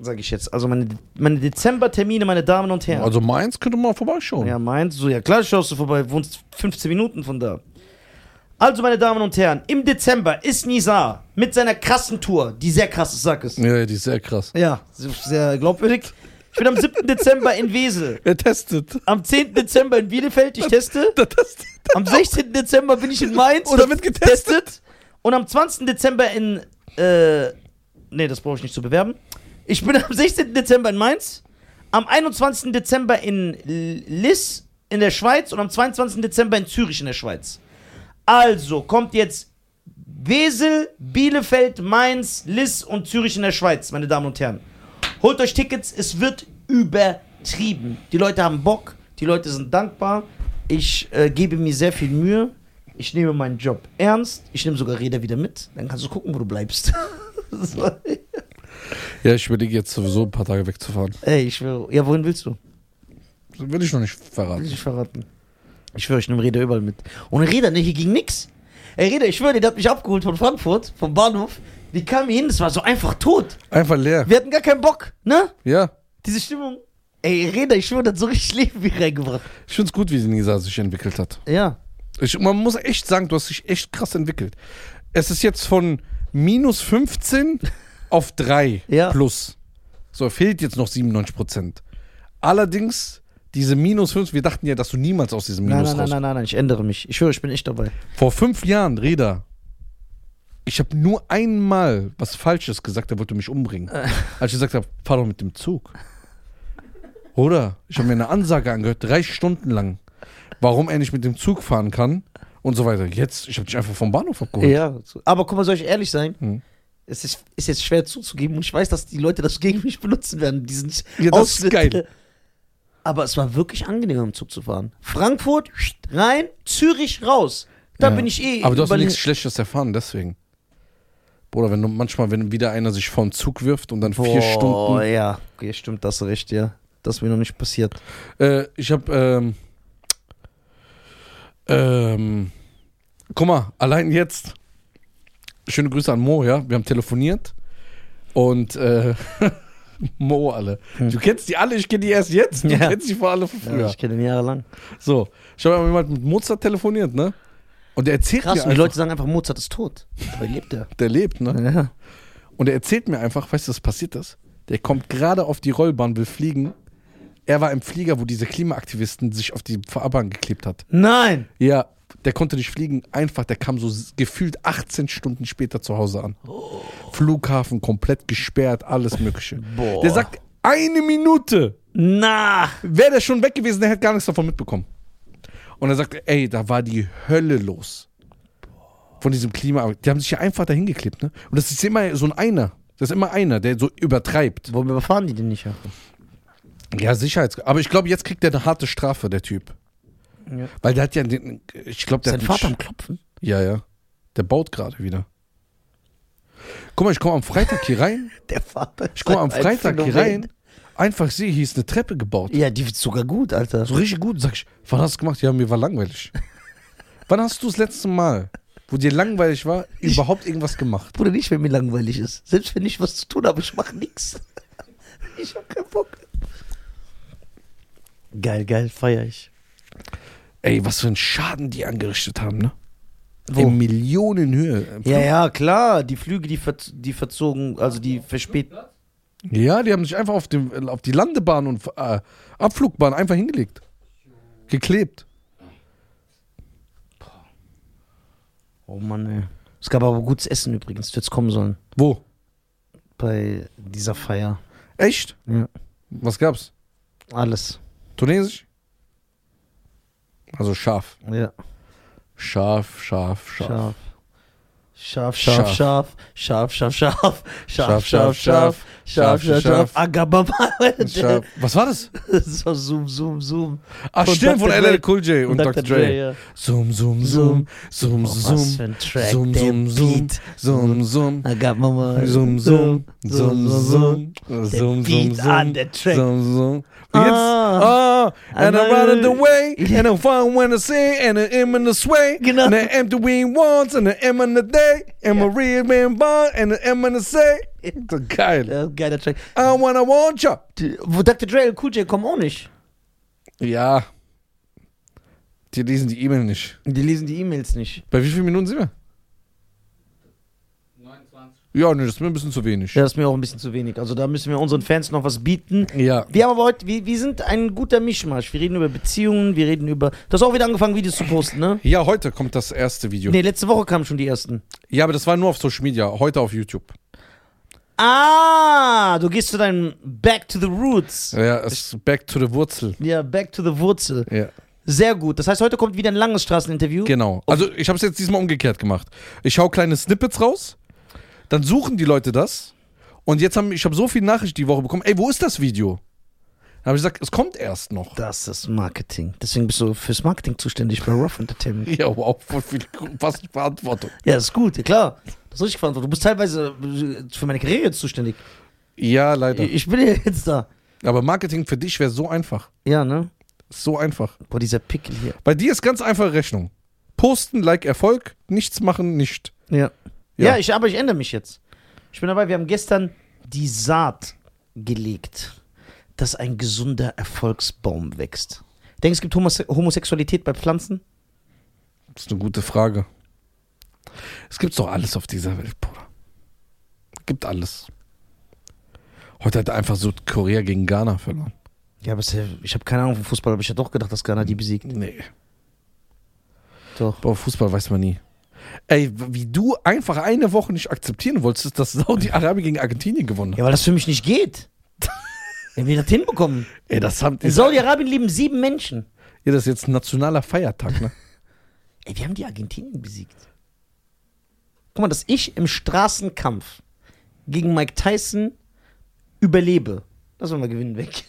sag ich jetzt. Also meine, meine Dezembertermine, meine Damen und Herren. Also Mainz könnte mal vorbeischauen. Ja, Mainz, so, ja klar schaust du vorbei, wohnst 15 Minuten von da. Also, meine Damen und Herren, im Dezember ist Nizar mit seiner krassen Tour, die sehr krass ist, sag es. Ja, die ist sehr krass. Ja, sehr glaubwürdig. Ich bin am 7. Dezember in Wesel. Er testet. Am 10. Dezember in Bielefeld, ich teste. Der testet. Am 16. Dezember bin ich in Mainz. Oder wird getestet. Und am 20. Dezember in. Äh, nee, das brauche ich nicht zu bewerben. Ich bin am 16. Dezember in Mainz. Am 21. Dezember in Liss in der Schweiz. Und am 22. Dezember in Zürich in der Schweiz. Also kommt jetzt Wesel, Bielefeld, Mainz, Liss und Zürich in der Schweiz, meine Damen und Herren. Holt euch Tickets, es wird übertrieben. Die Leute haben Bock, die Leute sind dankbar. Ich äh, gebe mir sehr viel Mühe. Ich nehme meinen Job ernst. Ich nehme sogar Räder wieder mit. Dann kannst du gucken, wo du bleibst. Ja, ich überlege jetzt sowieso ein paar Tage wegzufahren. Ey, ich schwöre. Ja, wohin willst du? Das will ich noch nicht Will verraten. ich nicht verraten. Ich schwöre, ich nehme Räder überall mit. Ohne Räder, ne, hier ging nix. Ey, Räder, ich schwöre, der hat mich abgeholt von Frankfurt, vom Bahnhof. Die hier hin, das war so einfach tot. Einfach leer. Wir hatten gar keinen Bock, ne? Ja. Diese Stimmung. Ey, Räder, ich schwöre, das hat so richtig Leben wie reingebracht. Ich finde es gut, wie Nisa sich entwickelt hat. Ja. Ich, man muss echt sagen, du hast dich echt krass entwickelt. Es ist jetzt von minus 15 auf 3 Ja. plus. So, fehlt jetzt noch 97 Prozent. Allerdings, diese minus 5, wir dachten ja, dass du niemals aus diesem Nein, Minus nein, nein, raus. nein, nein, nein, ich ändere mich. Ich schwöre, ich bin echt dabei. Vor fünf Jahren, Reda, ich habe nur einmal was Falsches gesagt, der wollte mich umbringen. Als ich gesagt habe, fahr doch mit dem Zug. Oder? Ich habe mir eine Ansage angehört, drei Stunden lang, warum er nicht mit dem Zug fahren kann und so weiter. Jetzt, ich habe dich einfach vom Bahnhof abgeholt. Ja. Aber guck mal, soll ich ehrlich sein? Mhm. Es ist, ist jetzt schwer zuzugeben und ich weiß, dass die Leute das gegen mich benutzen werden. Diesen Ja, das ist Ausschnitt. geil. Aber es war wirklich angenehm, im Zug zu fahren. Frankfurt rein, Zürich raus. Da Ja. bin ich eh. Aber du hast nichts Schlechtes erfahren, deswegen. Bruder, wenn du manchmal, wenn wieder einer sich vor den Zug wirft und dann vier Boah, Stunden. ja. Okay, stimmt, das ist recht, ja. Das ist mir noch nicht passiert. Äh, ich habe, ähm, ähm, guck mal, allein jetzt, schöne Grüße an Mo, ja, wir haben telefoniert und äh, Mo alle. Du kennst die alle, ich kenne die erst jetzt, du Ja. kennst die vor alle von Ja, früher. ich kenne ihn jahrelang. so, ich habe jemand mit Mozart telefoniert, ne? Und der erzählt Krass, mir und die Leute sagen einfach, Mozart ist tot. Dabei lebt er. der lebt, ne? Ja. Und er erzählt mir einfach, weißt du, was passiert ist? Der kommt gerade auf die Rollbahn, will fliegen. Er war im Flieger, wo diese Klimaaktivisten sich auf die Fahrbahn geklebt hat. Nein! Ja, der konnte nicht fliegen. Einfach, der kam so gefühlt 18 Stunden später zu Hause an. Flughafen komplett gesperrt, alles Mögliche. Boah. Der sagt, eine Minute Na! wäre der schon weg gewesen, der hätte gar nichts davon mitbekommen. Und er sagt, ey, da war die Hölle los. Von diesem Klima. Die haben sich ja einfach dahin geklebt, ne? Und das ist immer so ein Einer. Das ist immer einer, der so übertreibt. Warum überfahren die denn nicht? Jakob? Ja, Sicherheits. Aber ich glaube, jetzt kriegt er eine harte Strafe, der Typ. Ja. Weil der hat ja den. Ich glaube, der Sein hat Vater am Klopfen? Ja, ja. Der baut gerade wieder. Guck mal, ich komme am Freitag hier rein. Der Vater. Ich komme am Freitag hier rein. Einfach sehe, hier ist eine Treppe gebaut. Ja, die wird sogar gut, Alter. So richtig gut. Sag ich, wann hast du gemacht? Ja, mir war langweilig. wann hast du das letzte Mal, wo dir langweilig war, überhaupt irgendwas gemacht? Bruder, nicht, wenn mir langweilig ist. Selbst wenn ich was zu tun habe, ich mache nichts. Ich hab keinen Bock. Geil, geil, feier ich. Ey, was für einen Schaden die angerichtet haben, ne? Wo? In Millionenhöhe. Ja, ja, klar. Die Flüge, die, ver die verzogen, also die verspäten. Ja, die haben sich einfach auf, dem, auf die Landebahn und äh, Abflugbahn einfach hingelegt. Geklebt. Oh Mann, ey. Es gab aber gutes Essen übrigens. Du hättest kommen sollen. Wo? Bei dieser Feier. Echt? Ja. Was gab's? Alles. Tunesisch? Also scharf. Ja. Scharf, scharf, scharf. Scharf. Scharf, scharf, Scharf. scharf, scharf, scharf, scharf, scharf, Scharf, scharf, scharf, Scharf, scharf, scharf. Agababa. Scharf. Was war das? Das war Zoom, Zoom, Zoom. Ach, stimmt, von. LL Cool J und Dr. Dre. ja. Zoom, zoom, zoom, zoom, Oh, was zoom. für ein Track, Zoom, der zoom, zoom, Beat. zoom, zoom. Agababa. Zoom, zoom, zoom, zoom, Der zoom, Beat zoom, an, der Track. zoom, zoom. Wie geht's? Ah. Ah, and I run the way, and I'm fun when I sing, and I'm in the sway, Genau. and I empty wing once, and I'm in the day, and my real man born, and I'm in the say. So geil. Ja, geiler Track. I wanna want ya. Die- Wo Dr. Dre und Cool J kommen auch nicht. Ja. Die lesen die E-Mail nicht. Die lesen die E-Mails nicht. Bei wie vielen Minuten sind wir? 29. Ja, ne, das ist mir ein bisschen zu wenig. Ja, das ist mir auch ein bisschen zu wenig. Also da müssen wir unseren Fans noch was bieten. Ja. Wir haben aber heute, wir, wir sind ein guter Mischmasch. Wir reden über Beziehungen, wir reden über. Du hast auch wieder angefangen, Videos zu posten, ne? Ja, heute kommt das erste Video. Nee, letzte Woche kamen schon die ersten. Ja, aber das war nur auf Social Media, heute auf YouTube. Ah, du gehst zu deinem Back to the Roots. Ja, es ist back to the Wurzel. Ja, Back to the Wurzel. Ja, Sehr gut. Das heißt, heute kommt wieder ein langes Straßeninterview. genau. Also ich habe es jetzt diesmal umgekehrt gemacht. Ich hau kleine Snippets raus, dann suchen die Leute das und jetzt haben ich habe so viele Nachrichten die Woche bekommen. Ey, wo ist das Video? Dann habe ich gesagt, es kommt erst noch. Das ist Marketing. Deswegen bist du fürs Marketing zuständig bei Rough Entertainment. Ja, wow, voll viel fast Verantwortung. Ja, ist gut, ja, klar. Das ist richtig verantwortlich. Du bist teilweise äh, für meine Karriere jetzt zuständig. Ja, leider. Ich bin ja jetzt da. Aber Marketing für dich wäre so einfach. Ja, ne? So einfach. Boah, dieser Pickel hier. Bei dir ist ganz einfache Rechnung. Posten, Like Erfolg, nichts machen, nicht. Ja. Ja. Ja, ich, aber ich ändere mich jetzt. Ich bin dabei, wir haben gestern die Saat gelegt, dass ein gesunder Erfolgsbaum wächst. Denkst du, es gibt Homose Homosexualität bei Pflanzen? Das ist eine gute Frage. Es gibt doch alles auf dieser Welt, Bruder. Gibt alles. Heute hat einfach so Korea gegen Ghana verloren. Ja, aber es ich habe keine Ahnung vom Fußball, aber ich hätte doch gedacht, dass Ghana die besiegt. Nee. Doch. Boah, Fußball weiß man nie. Ey, wie du einfach eine Woche nicht akzeptieren wolltest, dass Saudi-Arabien gegen Argentinien gewonnen hat. Ja, weil das für mich nicht geht. Wenn wir das hinbekommen. Ey, das haben In Saudi-Arabien leben sieben Menschen. Ja, das ist jetzt ein nationaler Feiertag, ne? Ey, wir haben die Argentinien besiegt. Guck mal, dass ich im Straßenkampf gegen Mike Tyson überlebe, das wollen wir gewinnen weg.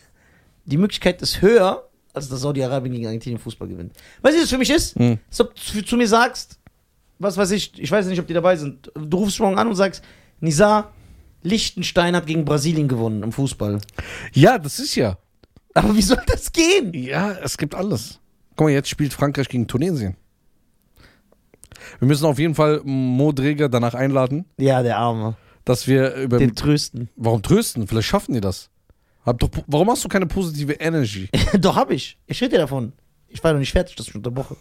Die Möglichkeit ist höher, als dass Saudi-Arabien gegen Argentinien Fußball gewinnt. Weißt du, was das für mich ist? Hm. Als ob du zu mir sagst, was weiß ich, ich weiß nicht, ob die dabei sind. Du rufst morgen an und sagst, Nisa, Liechtenstein hat gegen Brasilien gewonnen im Fußball. Ja, das ist ja. Aber wie soll das gehen? Ja, es gibt alles. Guck mal, jetzt spielt Frankreich gegen Tunesien. Wir müssen auf jeden Fall Mo Dreger danach einladen, Ja, der Arme. dass wir über. Den trösten. Warum trösten? Vielleicht schaffen die das. Hab doch, warum hast du keine positive Energy? Doch, hab ich. Ich rede dir davon. Ich war noch nicht fertig, das ist schon unterbrochen.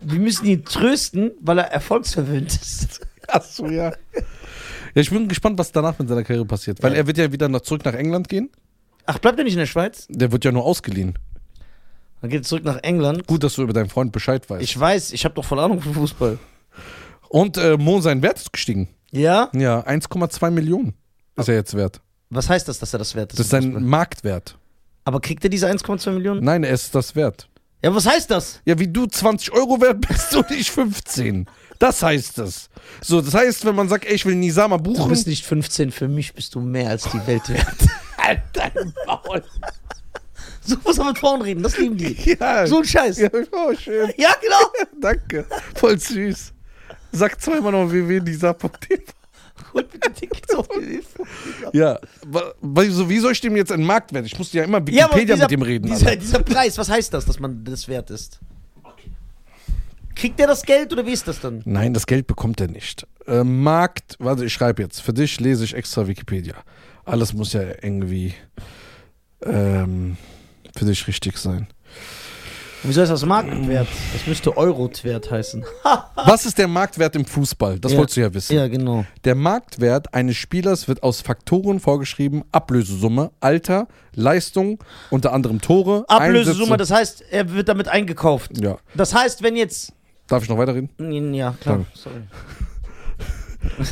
Wir müssen ihn trösten, weil er erfolgsverwöhnt ist. Achso, ja. Ja, ich bin gespannt, was danach mit seiner Karriere passiert. Weil Ja. er wird ja wieder nach, zurück nach England gehen. Ach, bleibt er nicht in der Schweiz? Der wird ja nur ausgeliehen. Dann geht er zurück nach England. Gut, dass du über deinen Freund Bescheid weißt. Ich weiß, ich habe doch voll Ahnung von Fußball. Und äh, Mo, sein Wert ist gestiegen. Ja? Ja, 1,2 Millionen ist er jetzt wert. Was heißt das, dass er das wert ist? Das ist sein? Marktwert. Aber kriegt er diese 1,2 Millionen? Nein, er ist das wert. Ja, was heißt das? Ja, wie du 20 Euro wert bist und ich 15. Das heißt das. So, das heißt, wenn man sagt, ey, ich will Nisama Du buchen. bist nicht 15, für mich bist du mehr als die Welt wert. Alter, Maul. so muss man mit Frauen reden, das lieben die. Ja, So ein Scheiß. ja, oh, schön. Ja, genau. Danke. Voll süß. Sag zweimal noch www.nisa.de. Holt bitte Tickets auf die Hilfe. Ja, weil so, wie soll ich dem jetzt einen Marktwert? Ich musste ja immer Ja, Wikipedia dieser, mit dem reden. Dieser, dieser Preis, was heißt das, dass man das wert ist? Kriegt er das Geld oder wie ist das dann? Nein, das Geld bekommt er nicht. Äh, Markt, warte, ich schreibe jetzt. Für dich lese ich extra Wikipedia. Alles muss ja irgendwie ähm, für dich richtig sein. Wie soll das Marktwert? Das müsste Eurowert heißen. Was ist der Marktwert im Fußball? Das Ja. wolltest du ja wissen. Ja, genau. Der Marktwert eines Spielers wird aus Faktoren vorgeschrieben: Ablösesumme, Alter, Leistung, unter anderem Tore, Ablösesumme, Einsätze. das heißt, er wird damit eingekauft. Ja. Das heißt, wenn jetzt. Darf ich noch weiterreden? Ja, klar. Sorry.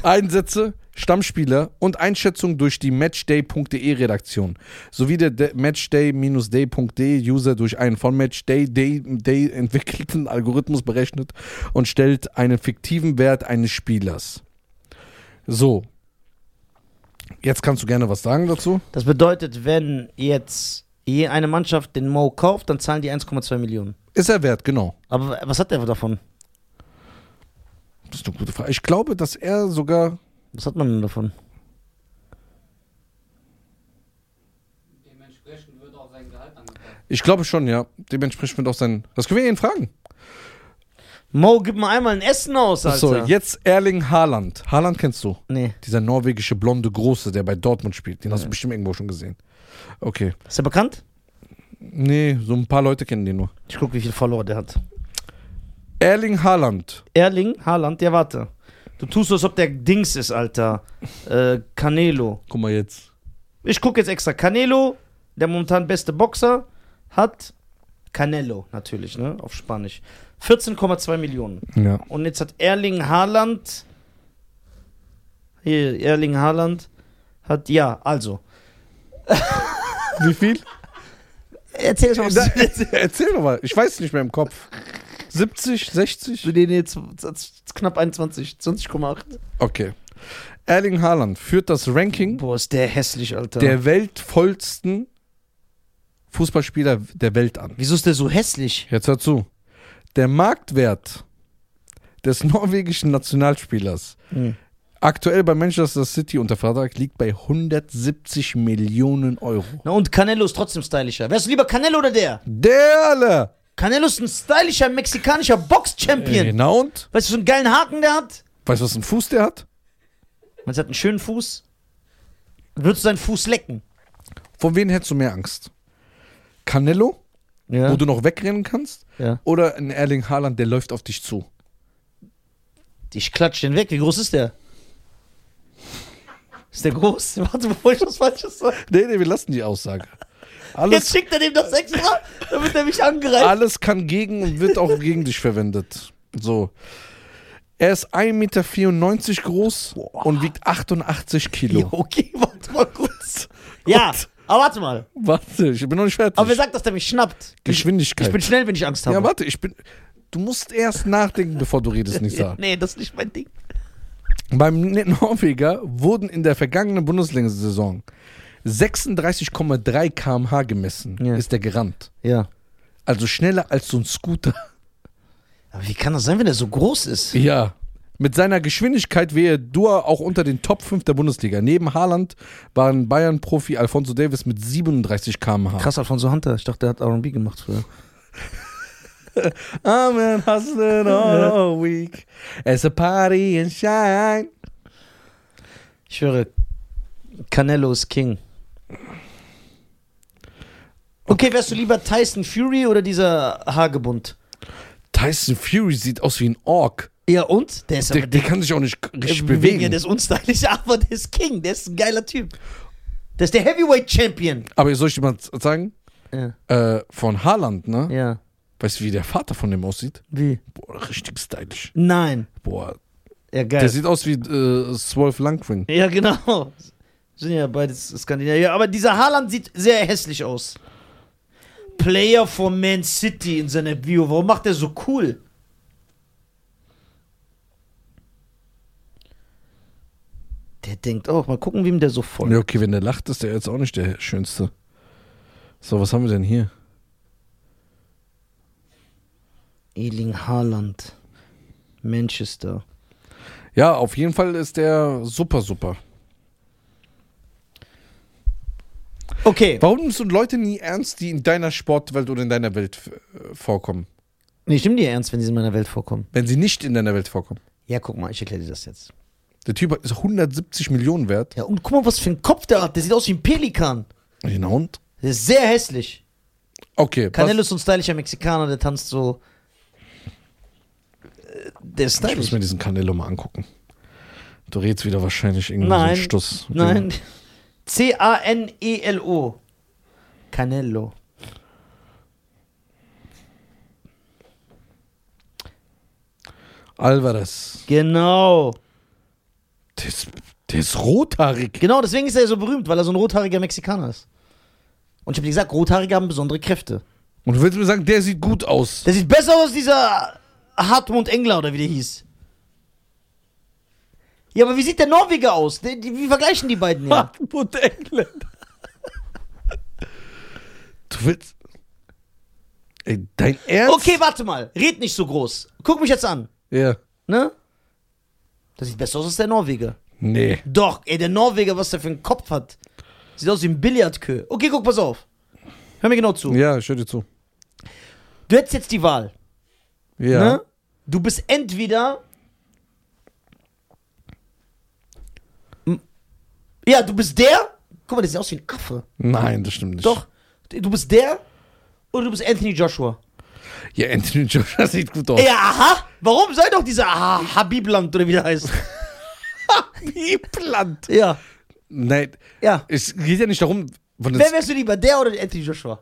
Einsätze, Stammspieler und Einschätzung durch die Matchday.de Redaktion sowie der De- Matchday-day.de User durch einen von Matchday Day, Day entwickelten Algorithmus berechnet und stellt einen fiktiven Wert eines Spielers. So. Jetzt kannst du gerne was sagen dazu. Das bedeutet, wenn jetzt je eine Mannschaft den Mo kauft, dann zahlen die 1,2 Millionen. Ist er wert, genau. Aber was hat der davon? Das ist eine gute Frage. Ich glaube, dass er sogar. Was hat man denn davon? Dementsprechend wird auch sein Gehalt angepasst. Ich glaube schon, ja. Dementsprechend wird auch sein. Das können wir ihn fragen. Mo, gib mal einmal ein Essen aus, Alter. So, jetzt Erling Haaland. Haaland kennst du? Nee. Dieser norwegische blonde Große, der bei Dortmund spielt. Den hast du bestimmt irgendwo schon gesehen. Okay. Ist er bekannt? Nee, so ein paar Leute kennen den nur. Ich guck, wie viele Follower der hat. Erling Haaland. Erling Haaland, ja, warte. Du tust so, als ob der Dings ist, Alter. Äh, Canelo. Guck mal jetzt. Ich gucke jetzt extra. Canelo, der momentan beste Boxer, hat Canelo natürlich, ne? Auf Spanisch. 14,2 Millionen. Ja. Und jetzt hat Erling Haaland. Hier, Erling Haaland hat, ja, also. Wie viel? Erzähl schon Da, erzähl, doch mal. Ich weiß nicht mehr im Kopf. 70, 60? Nee, nee, knapp 21, 20,8. Okay. Erling Haaland führt das Ranking Boah, ist der hässlich, Alter. der weltvollsten Fußballspieler der Welt an. Wieso ist der so hässlich? Jetzt hör zu. Der Marktwert des norwegischen Nationalspielers Hm. aktuell bei Manchester City unter Vertrag liegt bei 170 Millionen Euro. Na und Canelo ist trotzdem stylischer. Wärst du lieber Canelo oder der? Der alle! Canelo ist ein stylischer mexikanischer Box-Champion. Genau und? Weißt du, so einen geilen Haken der hat? Weißt du, was ein Fuß der hat? Man hat einen schönen Fuß. Würdest du seinen Fuß lecken? Von wem hättest du mehr Angst? Canelo, Ja. wo du noch wegrennen kannst? ja. Oder ein Erling Haaland, der läuft auf dich zu? Ich klatsch den weg. Wie groß ist der? Ist der groß? Warte, bevor ich was Falsches sage. Nee, nee, wir lassen die Aussage. Jetzt Alles, schickt er dem das extra, damit er mich angreift. alles kann gegen und wird auch gegen dich verwendet. So. Er ist 1,94 Meter groß und wiegt 88 Kilo. Jo, okay, warte mal kurz. Ja, aber warte mal. Warte, ich bin noch nicht fertig. Aber wer sagt, dass der mich schnappt? Geschwindigkeit. Ich bin schnell, wenn ich Angst habe. ja, warte, ich bin. Du musst erst nachdenken, bevor du redest, nicht sagen. Nee, das ist nicht mein Ding. Beim Norweger wurden in der vergangenen Bundesliga-Saison 36,3 km/h gemessen. Ja. Ist der gerannt. Ja. Also schneller als so ein Scooter. Aber wie kann das sein, wenn er so groß ist? Ja. Mit seiner Geschwindigkeit wäre Dua auch unter den Top 5 der Bundesliga. Neben Haaland waren Bayern-Profi Alfonso Davis mit 37 km/h. Krass, Alfonso Hunter. Ich dachte, der hat R&B gemacht früher. I'm been hustling all week. It's a party and shine. Ich höre, Canelo ist King. Okay, wärst du lieber Tyson Fury oder dieser Hagebund? Tyson Fury sieht aus wie ein Ork. Ja, und? Der ist Der, aber der kann sich auch nicht richtig Wegen, bewegen. Der ist unstylisch, aber der ist King. Der ist ein geiler Typ. Der ist der Heavyweight Champion. Aber soll ich dir mal sagen? Ja. Äh, von Haaland, ne? Ja. Weißt du, wie der Vater von dem aussieht? Wie? Boah, richtig stylisch. Nein. Boah, Ja, geil. der sieht aus wie äh, Swolf Langwing. ja, genau. Sind ja beides Skandinavier. Ja, aber dieser Haaland sieht sehr hässlich aus. Player for Man City in seiner Bio. Warum macht der so cool? Der denkt auch, mal gucken, wem der so folgt. Ja, okay, wenn der lacht, ist der jetzt auch nicht der Schönste. So, was haben wir denn hier? Erling Haaland. Manchester. Ja, auf jeden Fall ist der super, super. Okay. Warum nimmst du Leute nie ernst, die in deiner Sportwelt oder in deiner Welt äh, vorkommen? Nee, ich nehme die ernst, wenn sie in meiner Welt vorkommen. Wenn sie nicht in deiner Welt vorkommen? Ja, guck mal, ich erkläre dir das jetzt. Der Typ ist 170 Millionen wert. Ja, und guck mal, was für ein Kopf der hat. Der sieht aus wie ein Pelikan. Genau und? Der ist sehr hässlich. Okay, Canelo ist so ein stylischer Mexikaner, der tanzt so. Äh, Der ist ich muss stylisch. mir diesen Canelo mal angucken. Du redest wieder wahrscheinlich irgendwie Nein, so einen Stuss. Nein. C-A-N-E-L-O. Canelo. Alvarez. Genau. Der ist, der ist rothaarig. Genau, deswegen ist er so berühmt, weil er so ein rothaariger Mexikaner ist. Und ich habe dir gesagt, Rothaarige haben besondere Kräfte. Und du willst mir sagen, der sieht gut aus. Der sieht besser aus, als dieser Hartmut Engler oder wie der hieß. Ja, aber wie sieht der Norweger aus? Die, die, wie vergleichen die beiden ja? Hartmut Engländer. Du willst. Ey, dein Ernst? Okay, warte mal. Red nicht so groß. Guck mich jetzt an. Ja. Ne? Das sieht besser aus als der Norweger. Nee. Doch, ey, der Norweger, was der für einen Kopf hat. Sieht aus wie ein Billardkö. Okay, guck, pass auf. Hör mir genau zu. Ja, ich höre dir zu. Du hättest jetzt die Wahl. Ja. Ne? Du bist entweder. Ja, du bist der. Guck mal, der sieht aus wie ein Affe. Nein, das stimmt nicht. Doch. Du bist der oder du bist Anthony Joshua. Ja, Anthony Joshua sieht gut aus. Ja, aha. Warum? Sei doch dieser aha, Habibland oder wie der heißt. Piepland. Ja. Nein, Ja. es geht ja nicht darum, von Wer wärst du lieber, der oder Anthony Joshua?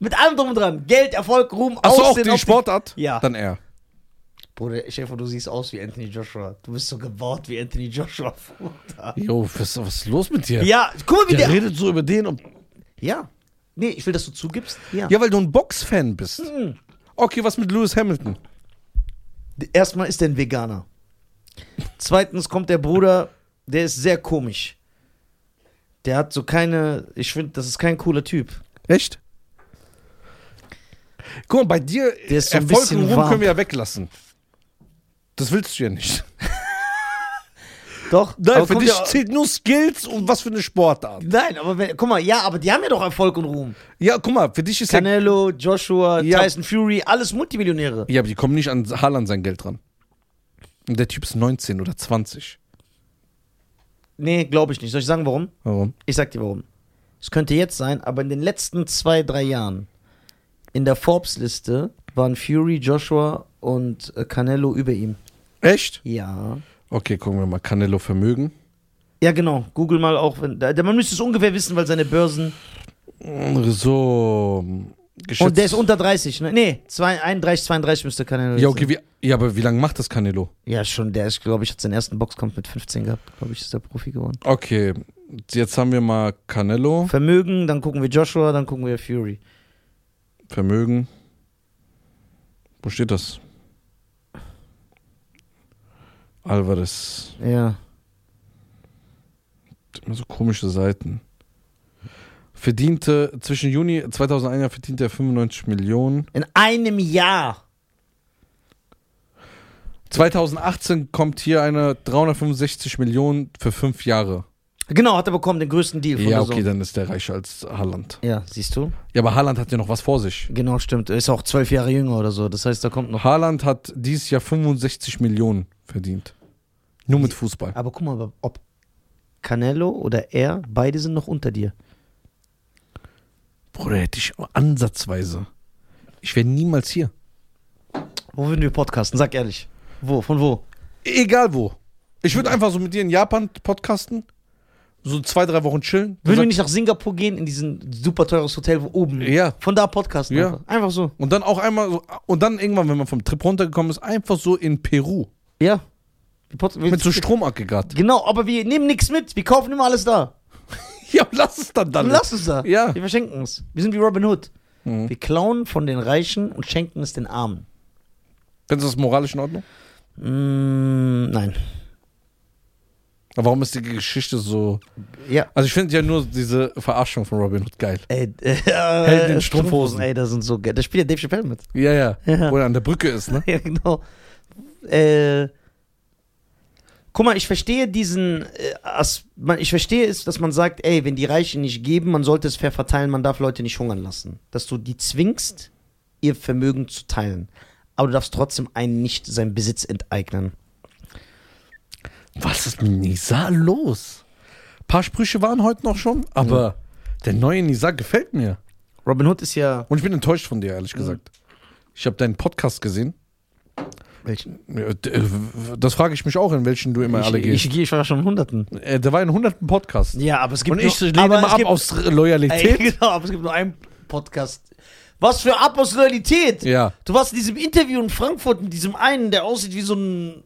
Mit allem drum und dran. Geld, Erfolg, Ruhm, Achso, auch Aussehen, die Sportart? Ja. Dann er. Bruder, hoffe, du siehst aus wie Anthony Joshua. Du bist so gebaut wie Anthony Joshua. Jo, was, was ist los mit dir? Ja, guck mal, wie Der der. redet so über den. Und Ja. Nee, ich will, dass du zugibst. Ja. ja, weil du ein Boxfan bist. Hm. Okay, was mit Lewis Hamilton? Erstmal ist er ein Veganer. Zweitens kommt der Bruder, der ist sehr komisch. Der hat so keine. Ich finde, das ist kein cooler Typ. Echt? Guck mal, bei dir, Der ist so ein Erfolg bisschen und Ruhm warm. können wir ja weglassen. Das willst du ja nicht. Doch? Nein, aber für dich ja- zählt nur Skills und was für eine Sportart. Nein, aber wenn, guck mal, ja, aber die haben ja doch Erfolg und Ruhm. Ja, guck mal, für dich ist ja. Canelo, Joshua, Ja. Tyson Fury, alles Multimillionäre. Ja, aber die kommen nicht an Haaland sein Geld ran. Und der Typ ist 19 oder 20. Nee, glaube ich nicht. Soll ich sagen, warum? Warum? Ich sag dir warum. Es könnte jetzt sein, aber in den letzten zwei, drei Jahren in der Forbes-Liste waren Fury, Joshua und äh, Canelo über ihm. Echt? Ja. Okay, gucken wir mal. Canelo Vermögen. Ja, genau. Google mal auch. Wenn, da, man müsste es ungefähr wissen, weil seine Börsen. So. Geschätzt. Und der ist unter 30, ne? Nee, zwei, 31, 32 müsste Canelo. Ja, okay, wie, ja, aber wie lange macht das Canelo? Ja, schon. Der ist, glaube ich, hat seinen ersten Boxkampf mit 15 gehabt. Glaube ich, ist der Profi geworden. Okay, jetzt haben wir mal Canelo. Vermögen, dann gucken wir Joshua, dann gucken wir Fury. Vermögen. Wo steht das? Alvarez. Ja. Immer so komische Seiten. Verdiente, zwischen Juni 2001 verdiente er 95 Millionen. In einem Jahr. 2018 kommt hier eine 365 Millionen für fünf Jahre. Genau, hat er bekommen, den größten Deal von Ja, okay, dann ist der reicher als Haaland. Ja, siehst du? Ja, aber Haaland hat ja noch was vor sich. Genau, stimmt. Er ist auch zwölf Jahre jünger oder so. Das heißt, da kommt noch. Haaland hat dieses Jahr 65 Millionen verdient. Nur mit Fußball. Aber guck mal, ob Canelo oder er, beide sind noch unter dir. Bruder, hätte ich ansatzweise. Ich wäre niemals hier. Wo würden wir podcasten? Sag ehrlich. Wo? Von wo? Egal wo. Ich würde einfach so mit dir in Japan podcasten. So zwei, drei Wochen chillen. Würden wir nicht nach Singapur gehen, in diesen super teures Hotel, wo oben. Ja. Von da podcasten. Ja. Einfach. einfach so. Und dann auch einmal so, und dann irgendwann, wenn man vom Trip runtergekommen ist, einfach so in Peru. Ja. Mit so Stromaggregat. Genau, aber wir nehmen nichts mit. Wir kaufen immer alles da. Ja, lass es dann dann. Lass es da. Ja. Wir verschenken es. Wir sind wie Robin Hood. Mhm. Wir klauen von den Reichen und schenken es den Armen. Findest du das moralisch in Ordnung? Mm, nein. Aber warum ist die Geschichte so. Ja. Also ich finde ja nur diese Verarschung von Robin Hood geil. Ey, äh, Helden in Strumpfhosen. Ey, das sind so geil. Da spielt ja Dave Chappelle mit. Ja, ja. Ja. Wo er an der Brücke ist, ne? Ja, genau. Äh, guck mal, ich verstehe diesen. Äh, ich verstehe es, dass man sagt, ey, wenn die Reichen nicht geben, man sollte es fair verteilen, man darf Leute nicht hungern lassen. Dass du die zwingst, ihr Vermögen zu teilen. Aber du darfst trotzdem einen nicht seinen Besitz enteignen. Was ist mit Nisa los? Ein paar Sprüche waren heute noch schon, aber der neue Nisa gefällt mir. Robin Hood ist ja. Und ich bin enttäuscht von dir, ehrlich gesagt. Ich habe deinen Podcast gesehen. Welchen? Äh, Das frage ich mich auch, in welchen du immer alle Ich, gehst. ich, ich war schon in Hunderten. Äh, Der war in hunderten Podcast. Ja, aber es gibt Und ich nur, lehne aber immer ab gibt, aus Ey, Loyalität. genau, aber es gibt nur einen Podcast. Was für ab aus Loyalität? Ja. Du warst in diesem Interview in Frankfurt mit diesem einen, der aussieht wie so ein.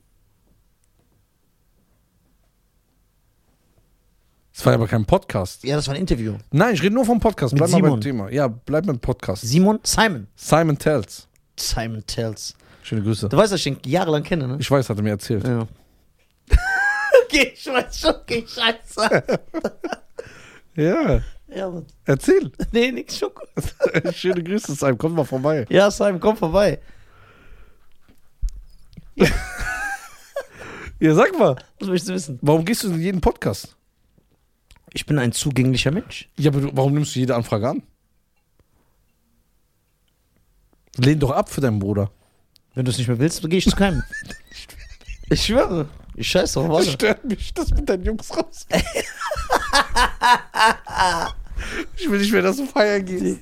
Das war aber kein Podcast. Ja, das war ein Interview. Nein, ich rede nur vom Podcast. Mit Bleib mal Simon. beim Thema. Ja, bleib beim Podcast. Simon? Simon. Simon Tells. Simon Tells. Schöne Grüße. Du weißt, dass ich den jahrelang kenne, ne? Ich weiß, hat er mir erzählt. Ja. okay, ich weiß schon, okay, scheiße. Ja, Ja, Mann. erzähl. Nee, nix schon gut. Schöne Grüße, Simon. Komm mal vorbei. Ja, Simon, komm vorbei. Ja, sag mal, Was möchtest du wissen? warum gehst du in jeden Podcast? Ich bin ein zugänglicher Mensch. Ja, aber du, warum nimmst du jede Anfrage an? Lehn doch ab für deinen Bruder. Wenn du es nicht mehr willst, dann gehe ich zu keinem. Ich schwöre. Ich scheiße auf Das stört mich, dass mit deinen Jungs raus. ich will nicht mehr, dass du feiern gehst.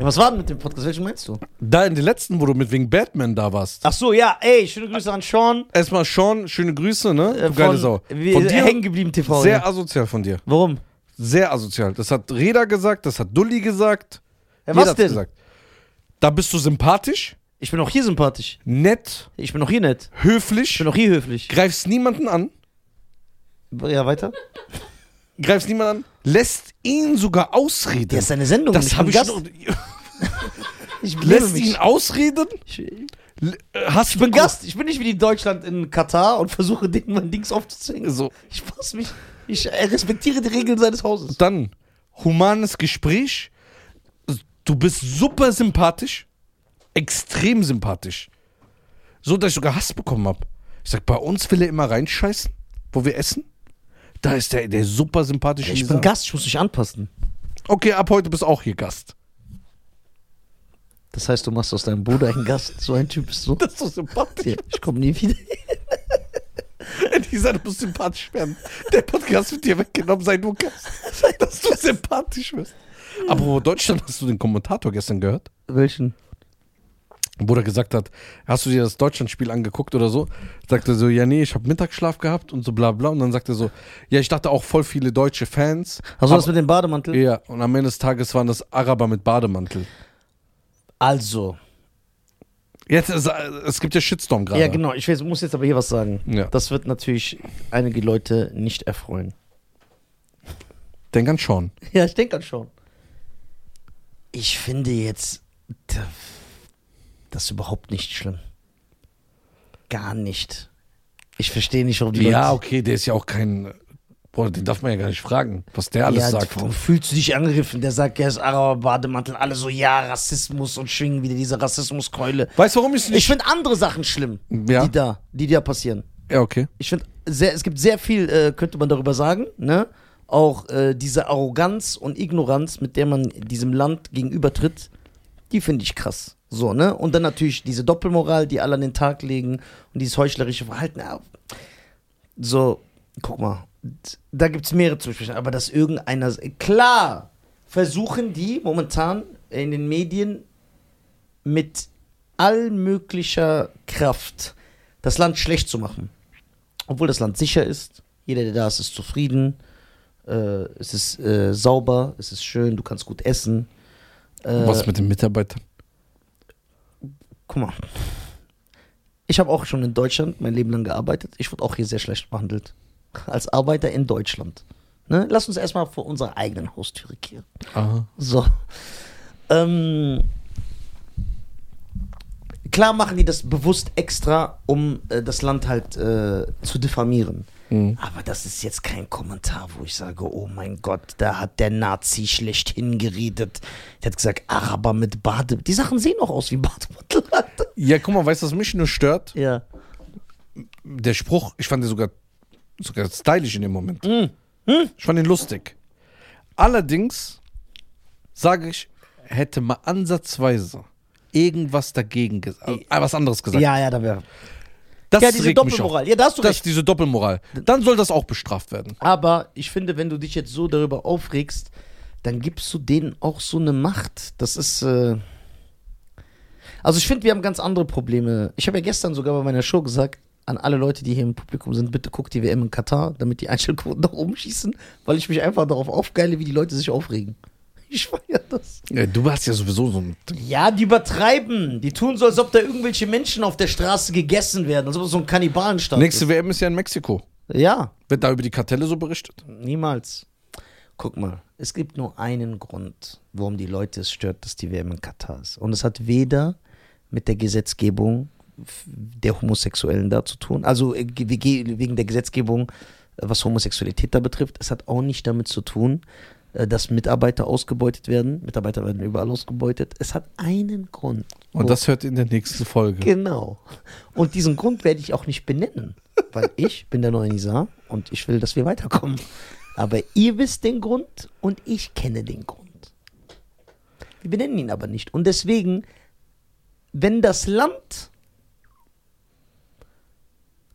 Was war denn mit dem Podcast? Welchen meinst du? Da in den letzten, wo du mit wegen Batman da warst. Ach so, ja, ey, schöne Grüße an Sean. Erstmal Sean, schöne Grüße, ne? Äh, Du geile von, Sau. Wie, Von dir hängen geblieben TV. sehr ja. asozial von dir. Warum? Sehr asozial. Das hat Reda gesagt, das hat Dulli gesagt. Ja, was denn? Gesagt. Da bist du sympathisch, Ich bin auch hier sympathisch. nett, Ich bin auch hier nett. Ich höflich, bin auch hier höflich. greifst niemanden an, Ja, weiter? greifst niemanden an, lässt ihn sogar ausreden. Das ist eine Sendung. das ich habe bin ich Gast. schon. Ich liebe Lässt mich. ihn ausreden? Ich, L- äh, Hast ich bin Gast. Ich bin nicht wie die Deutschland in Katar und versuche denen mein Dings aufzuzwingen. So, Ich passe mich. Ich äh, respektiere die Regeln seines Hauses. dann humanes Gespräch. Du bist super sympathisch, extrem sympathisch. So, dass ich sogar Hass bekommen habe. Ich sag, bei uns will er immer reinscheißen, wo wir essen. Da ist der, der super sympathische Ich bin Gast, ich muss mich anpassen. Okay, ab heute bist du auch hier Gast. Das heißt, du machst aus deinem Bruder einen Gast. So ein Typ bist du. Das ist so sympathisch. Ja, ich komme nie wieder. Lisa, du musst sympathisch werden. Der Podcast wird dir weggenommen, sei du Gast. Dass du sympathisch wirst. Aber Deutschland, hast du den Kommentator gestern gehört? Welchen? Wo er gesagt hat, hast du dir das Deutschlandspiel angeguckt oder so? Sagte so, ja nee, ich habe Mittagsschlaf gehabt und so bla bla. Und dann sagte er so, ja, ich dachte auch voll viele deutsche Fans. Hast du das mit dem Bademantel? Ja, und am Ende des Tages waren das Araber mit Bademantel. Also. Jetzt, ist, äh, es gibt ja Shitstorm gerade. Ja, genau. Ich weiß, muss jetzt aber hier was sagen. Ja. Das wird natürlich einige Leute nicht erfreuen. Denk an Sean. Ja, ich denke schon. Ich finde jetzt da- das überhaupt nicht schlimm. Gar nicht. Ich verstehe nicht, warum die Ja, Leute. okay, der ist ja auch kein. Boah, den darf man ja gar nicht fragen, was der alles ja, sagt. Warum fühlst du dich angegriffen? Der sagt, er ist Araber, Bademantel, alle so, ja, Rassismus und schwingen wieder diese Rassismuskeule. Weißt du, warum ich Ich nicht. finde andere Sachen schlimm, ja, die da, die da passieren. ja, okay. Ich finde, sehr, es gibt sehr viel, äh, könnte man darüber sagen, ne? Auch äh, diese Arroganz und Ignoranz, mit der man diesem Land gegenübertritt, die finde ich krass. So, ne? Und dann natürlich diese Doppelmoral, die alle an den Tag legen und dieses heuchlerische Verhalten. Ja, so, guck mal, da gibt es mehrere zu besprechen, aber dass irgendeiner. Klar, versuchen die momentan in den Medien mit allmöglicher Kraft das Land schlecht zu machen. Obwohl das Land sicher ist, jeder, der da ist, ist zufrieden, äh, es ist äh, sauber, es ist schön, du kannst gut essen. Äh, was mit den Mitarbeitern? Guck mal. Ich habe auch schon in Deutschland mein Leben lang gearbeitet. Ich wurde auch hier sehr schlecht behandelt. Als Arbeiter in Deutschland. Ne? Lass uns erstmal vor unserer eigenen Haustüre kehren. Aha. So. Ähm, klar machen die das bewusst extra, um äh, das Land halt äh, zu diffamieren. Mhm. Aber das ist jetzt kein Kommentar, wo ich sage, oh mein Gott, da hat der Nazi schlechthin geredet. Der hat gesagt, Araber mit Bade. Die Sachen sehen auch aus wie Bademantel. Ja, guck mal, weißt du, was mich nur stört? ja. Der Spruch, ich fand den sogar, sogar stylisch in dem Moment. Mhm. Ich fand ihn lustig. Allerdings sage ich, hätte mal ansatzweise irgendwas dagegen gesagt, äh, was anderes gesagt. Ja, ja, da wäre. Das Ja, diese. Doppelmoral. Ja, da hast du Das, recht. diese Doppelmoral. Dann soll das auch bestraft werden. Aber ich finde, wenn du dich jetzt so darüber aufregst, dann gibst du denen auch so eine Macht. Das ist. Äh also ich finde, wir haben ganz andere Probleme. Ich habe ja gestern sogar bei meiner Show gesagt, an alle Leute, die hier im Publikum sind, bitte guckt die WM in Katar, damit die Einstellquoten nach oben schießen, weil ich mich einfach darauf aufgeile, wie die Leute sich aufregen. Ich feiere das. Ja, du hast ja sowieso so ein. Ja, die übertreiben. Die tun so, als ob da irgendwelche Menschen auf der Straße gegessen werden, als ob es so ein Kannibalenstaat Nächste ist. WM ist ja in Mexiko. Ja, Wird da über die Kartelle so berichtet? Niemals. Guck mal, es gibt nur einen Grund, warum die Leute es stört, dass die WM in Katar ist. Und es hat weder mit der Gesetzgebung der Homosexuellen da zu tun. Also äh, ge- ge- wegen der Gesetzgebung, äh, was Homosexualität da betrifft. Es hat auch nicht damit zu tun, dass Mitarbeiter ausgebeutet werden. Mitarbeiter werden überall ausgebeutet. Es hat einen Grund. Und das hört in der nächsten Folge. Genau. Und diesen Grund werde ich auch nicht benennen, weil ich bin der neue Nisa und ich will, dass wir weiterkommen. Aber ihr wisst den Grund und ich kenne den Grund. Wir benennen ihn aber nicht. Und deswegen, wenn das Land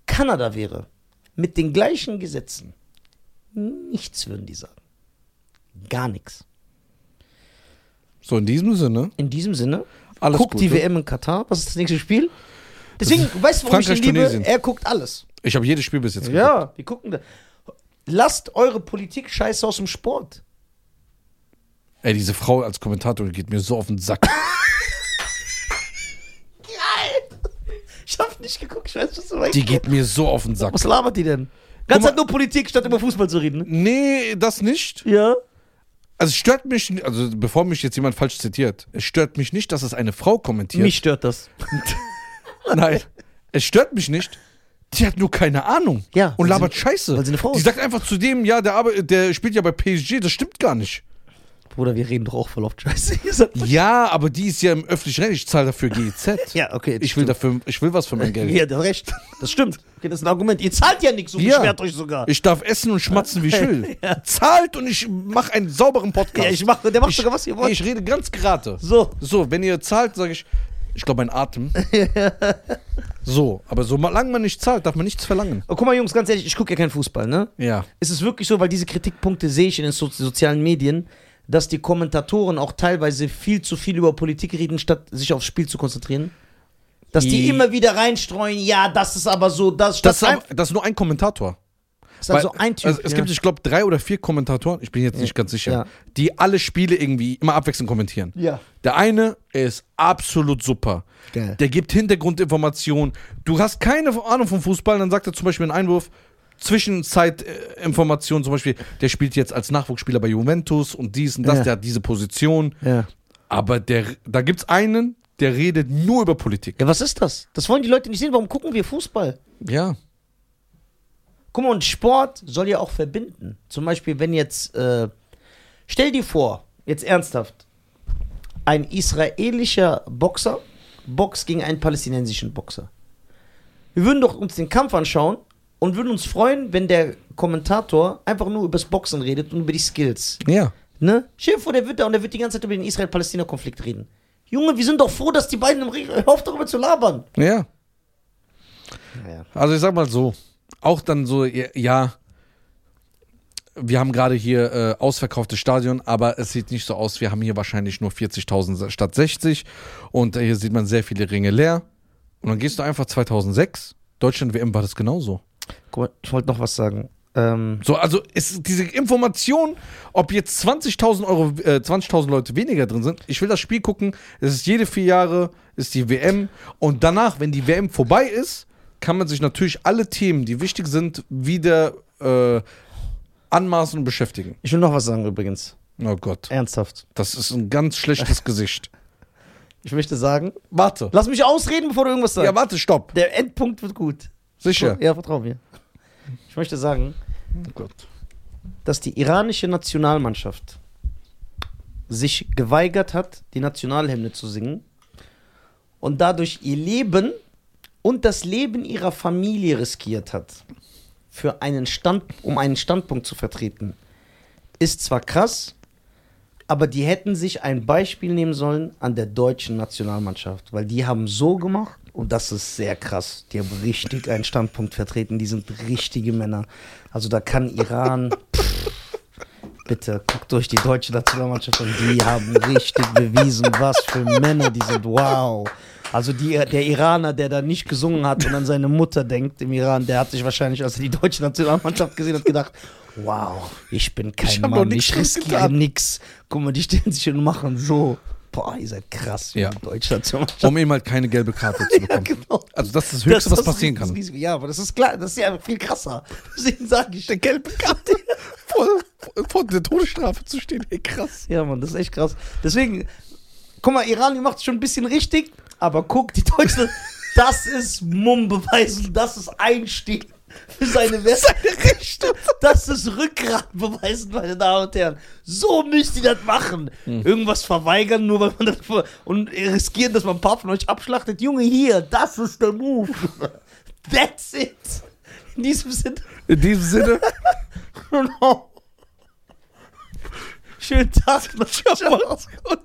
Kanada wäre, mit den gleichen Gesetzen, nichts würden die sagen. Gar nichts. So, in diesem Sinne, In diesem Sinne, alles guckt die Gute. WM in Katar. Was ist das nächste Spiel? Deswegen, weißt du, warum ich ihn liebe? Tunesien. Er guckt alles. Ich habe jedes Spiel bis jetzt geguckt. Ja, wir gucken da. Lasst eure Politik scheiße aus dem Sport. Ey, diese Frau als Kommentator geht mir so auf den Sack. Ich hab nicht geguckt, ich weiß, was du meinst. Die geht mir so auf den Sack. Was labert die denn? Ganz halt nur Politik, statt über Fußball zu reden. ne? Nee, das nicht. Ja. Also es stört mich, also bevor mich jetzt jemand falsch zitiert, es stört mich nicht, dass es eine Frau kommentiert. Mich stört das. Nein, es stört mich nicht. Die hat nur keine Ahnung. Ja, Und labert sie- Scheiße. weil sie eine Frau Die ist. sagt einfach zu dem, ja, der, Arbe der spielt ja bei PSG, das stimmt gar nicht. Bruder, wir reden doch auch voll oft scheiße. Ja, aber die ist ja im öffentlichen Recht, ich zahle dafür GEZ. Ja, okay. das Ich will stimmt. dafür, ich will was für mein Geld. Ja, du hast recht. Das stimmt. Okay, das ist ein Argument. Ihr zahlt ja nichts und Ja. beschwert euch sogar. Ich darf essen und schmatzen, wie ich will. Zahlt und ich mache einen sauberen Podcast. ja, ich mach, der macht Ich- sogar was ihr wollt. Ich rede ganz gerade. so. So, wenn ihr zahlt, sage ich, ich glaube, mein Atem. so, aber solange man nicht zahlt, darf man nichts verlangen. Oh, guck mal, Jungs, ganz ehrlich, ich gucke ja keinen Fußball, ne? Ja. Es ist wirklich so, weil diese Kritikpunkte sehe ich in den so sozialen Medien, dass die Kommentatoren auch teilweise viel zu viel über Politik reden, statt sich aufs Spiel zu konzentrieren. Dass die immer wieder reinstreuen, ja, das ist aber so, das, statt Das ist, ein, das ist nur ein Kommentator. ist also Weil- ein Typ. Also es ja. gibt, ich glaube, drei oder vier Kommentatoren, ich bin jetzt nicht ganz sicher, Ja. die alle Spiele irgendwie immer abwechselnd kommentieren. Ja. Der eine ist absolut super. Geil. Der gibt Hintergrundinformationen. Du hast keine Ahnung vom Fußball, dann sagt er zum Beispiel einen Einwurf. Zwischenzeitinformationen, zum Beispiel, der spielt jetzt als Nachwuchsspieler bei Juventus und dies und das, Ja. der hat diese Position. ja. Aber der, da gibt es einen, der redet nur über Politik. ja, was ist das? Das wollen die Leute nicht sehen. Warum gucken wir Fußball? Ja. Guck mal, und Sport soll ja auch verbinden. Zum Beispiel, wenn jetzt, äh, stell dir vor, jetzt ernsthaft, ein israelischer Boxer boxt gegen einen palästinensischen Boxer. Wir würden doch uns den Kampf anschauen und würden uns freuen, wenn der Kommentator einfach nur übers Boxen redet und über die Skills. Ja. Ne? Stell dir vor, der wird da und der wird die ganze Zeit über den Israel-Palästina-Konflikt reden. Junge, wir sind doch froh, dass die beiden im Ring. Auf darüber zu labern. Ja. Naja. Also ich sag mal so, auch dann so, ja, ja wir haben gerade hier äh, ausverkauftes Stadion, aber es sieht nicht so aus, wir haben hier wahrscheinlich nur 40.000 statt 60 und äh, hier sieht man sehr viele Ringe leer. Und dann gehst du einfach 2006, Deutschland WM war das genauso. Guck mal, ich wollte noch was sagen. Ähm, So, also ist diese Information, ob jetzt 20.000 Euro, äh, 20.000 Leute weniger drin sind. Ich will das Spiel gucken. Es ist jede vier Jahre ist die WM und danach, wenn die WM vorbei ist, kann man sich natürlich alle Themen, die wichtig sind, wieder äh, anmaßen und beschäftigen. ich will noch was sagen übrigens. Oh Gott, Ernsthaft. das ist ein ganz schlechtes Gesicht. Ich möchte sagen, Warte. lass mich ausreden, bevor du irgendwas sagst. Ja, warte, stopp. Der Endpunkt wird gut. Sicher. Ja, vertrau mir. Ich möchte sagen, Oh Gott. dass die iranische Nationalmannschaft sich geweigert hat, die Nationalhymne zu singen und dadurch ihr Leben und das Leben ihrer Familie riskiert hat, für einen Stand, um einen Standpunkt zu vertreten, ist zwar krass, aber die hätten sich ein Beispiel nehmen sollen an der deutschen Nationalmannschaft, weil die haben so gemacht und das ist sehr krass. Die haben richtig einen Standpunkt vertreten, die sind richtige Männer. Also da kann Iran Bitte guckt euch die deutsche Nationalmannschaft an. Die haben richtig bewiesen, was für Männer die sind. Wow. Also die, der Iraner, der da nicht gesungen hat und an seine Mutter denkt im Iran, der hat sich wahrscheinlich, als er die deutsche Nationalmannschaft gesehen hat, gedacht, wow, ich bin kein Ich Mann, nichts ich riskiere nix. Guck mal, die stellen sich und machen so. Boah, ihr seid krass, Ja. Nationalmannschaft. Um ihm halt keine gelbe Karte zu Ja, bekommen. genau. Also das ist das Höchste, Das- was das passieren kann. riesig. Ja, aber das ist klar, das ist ja viel krasser. Deswegen sage ich. Der gelbe Karte vor, vor der Todesstrafe zu stehen. Ey, krass. Ja, Mann, das ist echt krass. Deswegen, guck mal, Iran, die macht es schon ein bisschen richtig, aber guck, die Deutschen, Das ist Mumm beweisen, das ist Einstehen für seine Werte. Seine Rechte. Das ist Rückgrat beweisen, meine Damen und Herren. So müsst ihr das machen. Irgendwas verweigern, nur weil man das ver- und riskieren, dass man ein paar von euch abschlachtet. Junge, hier, das ist der Move. That's it. In diesem Sinne. In diesem Sinne, Schönen Tag ciao, gut.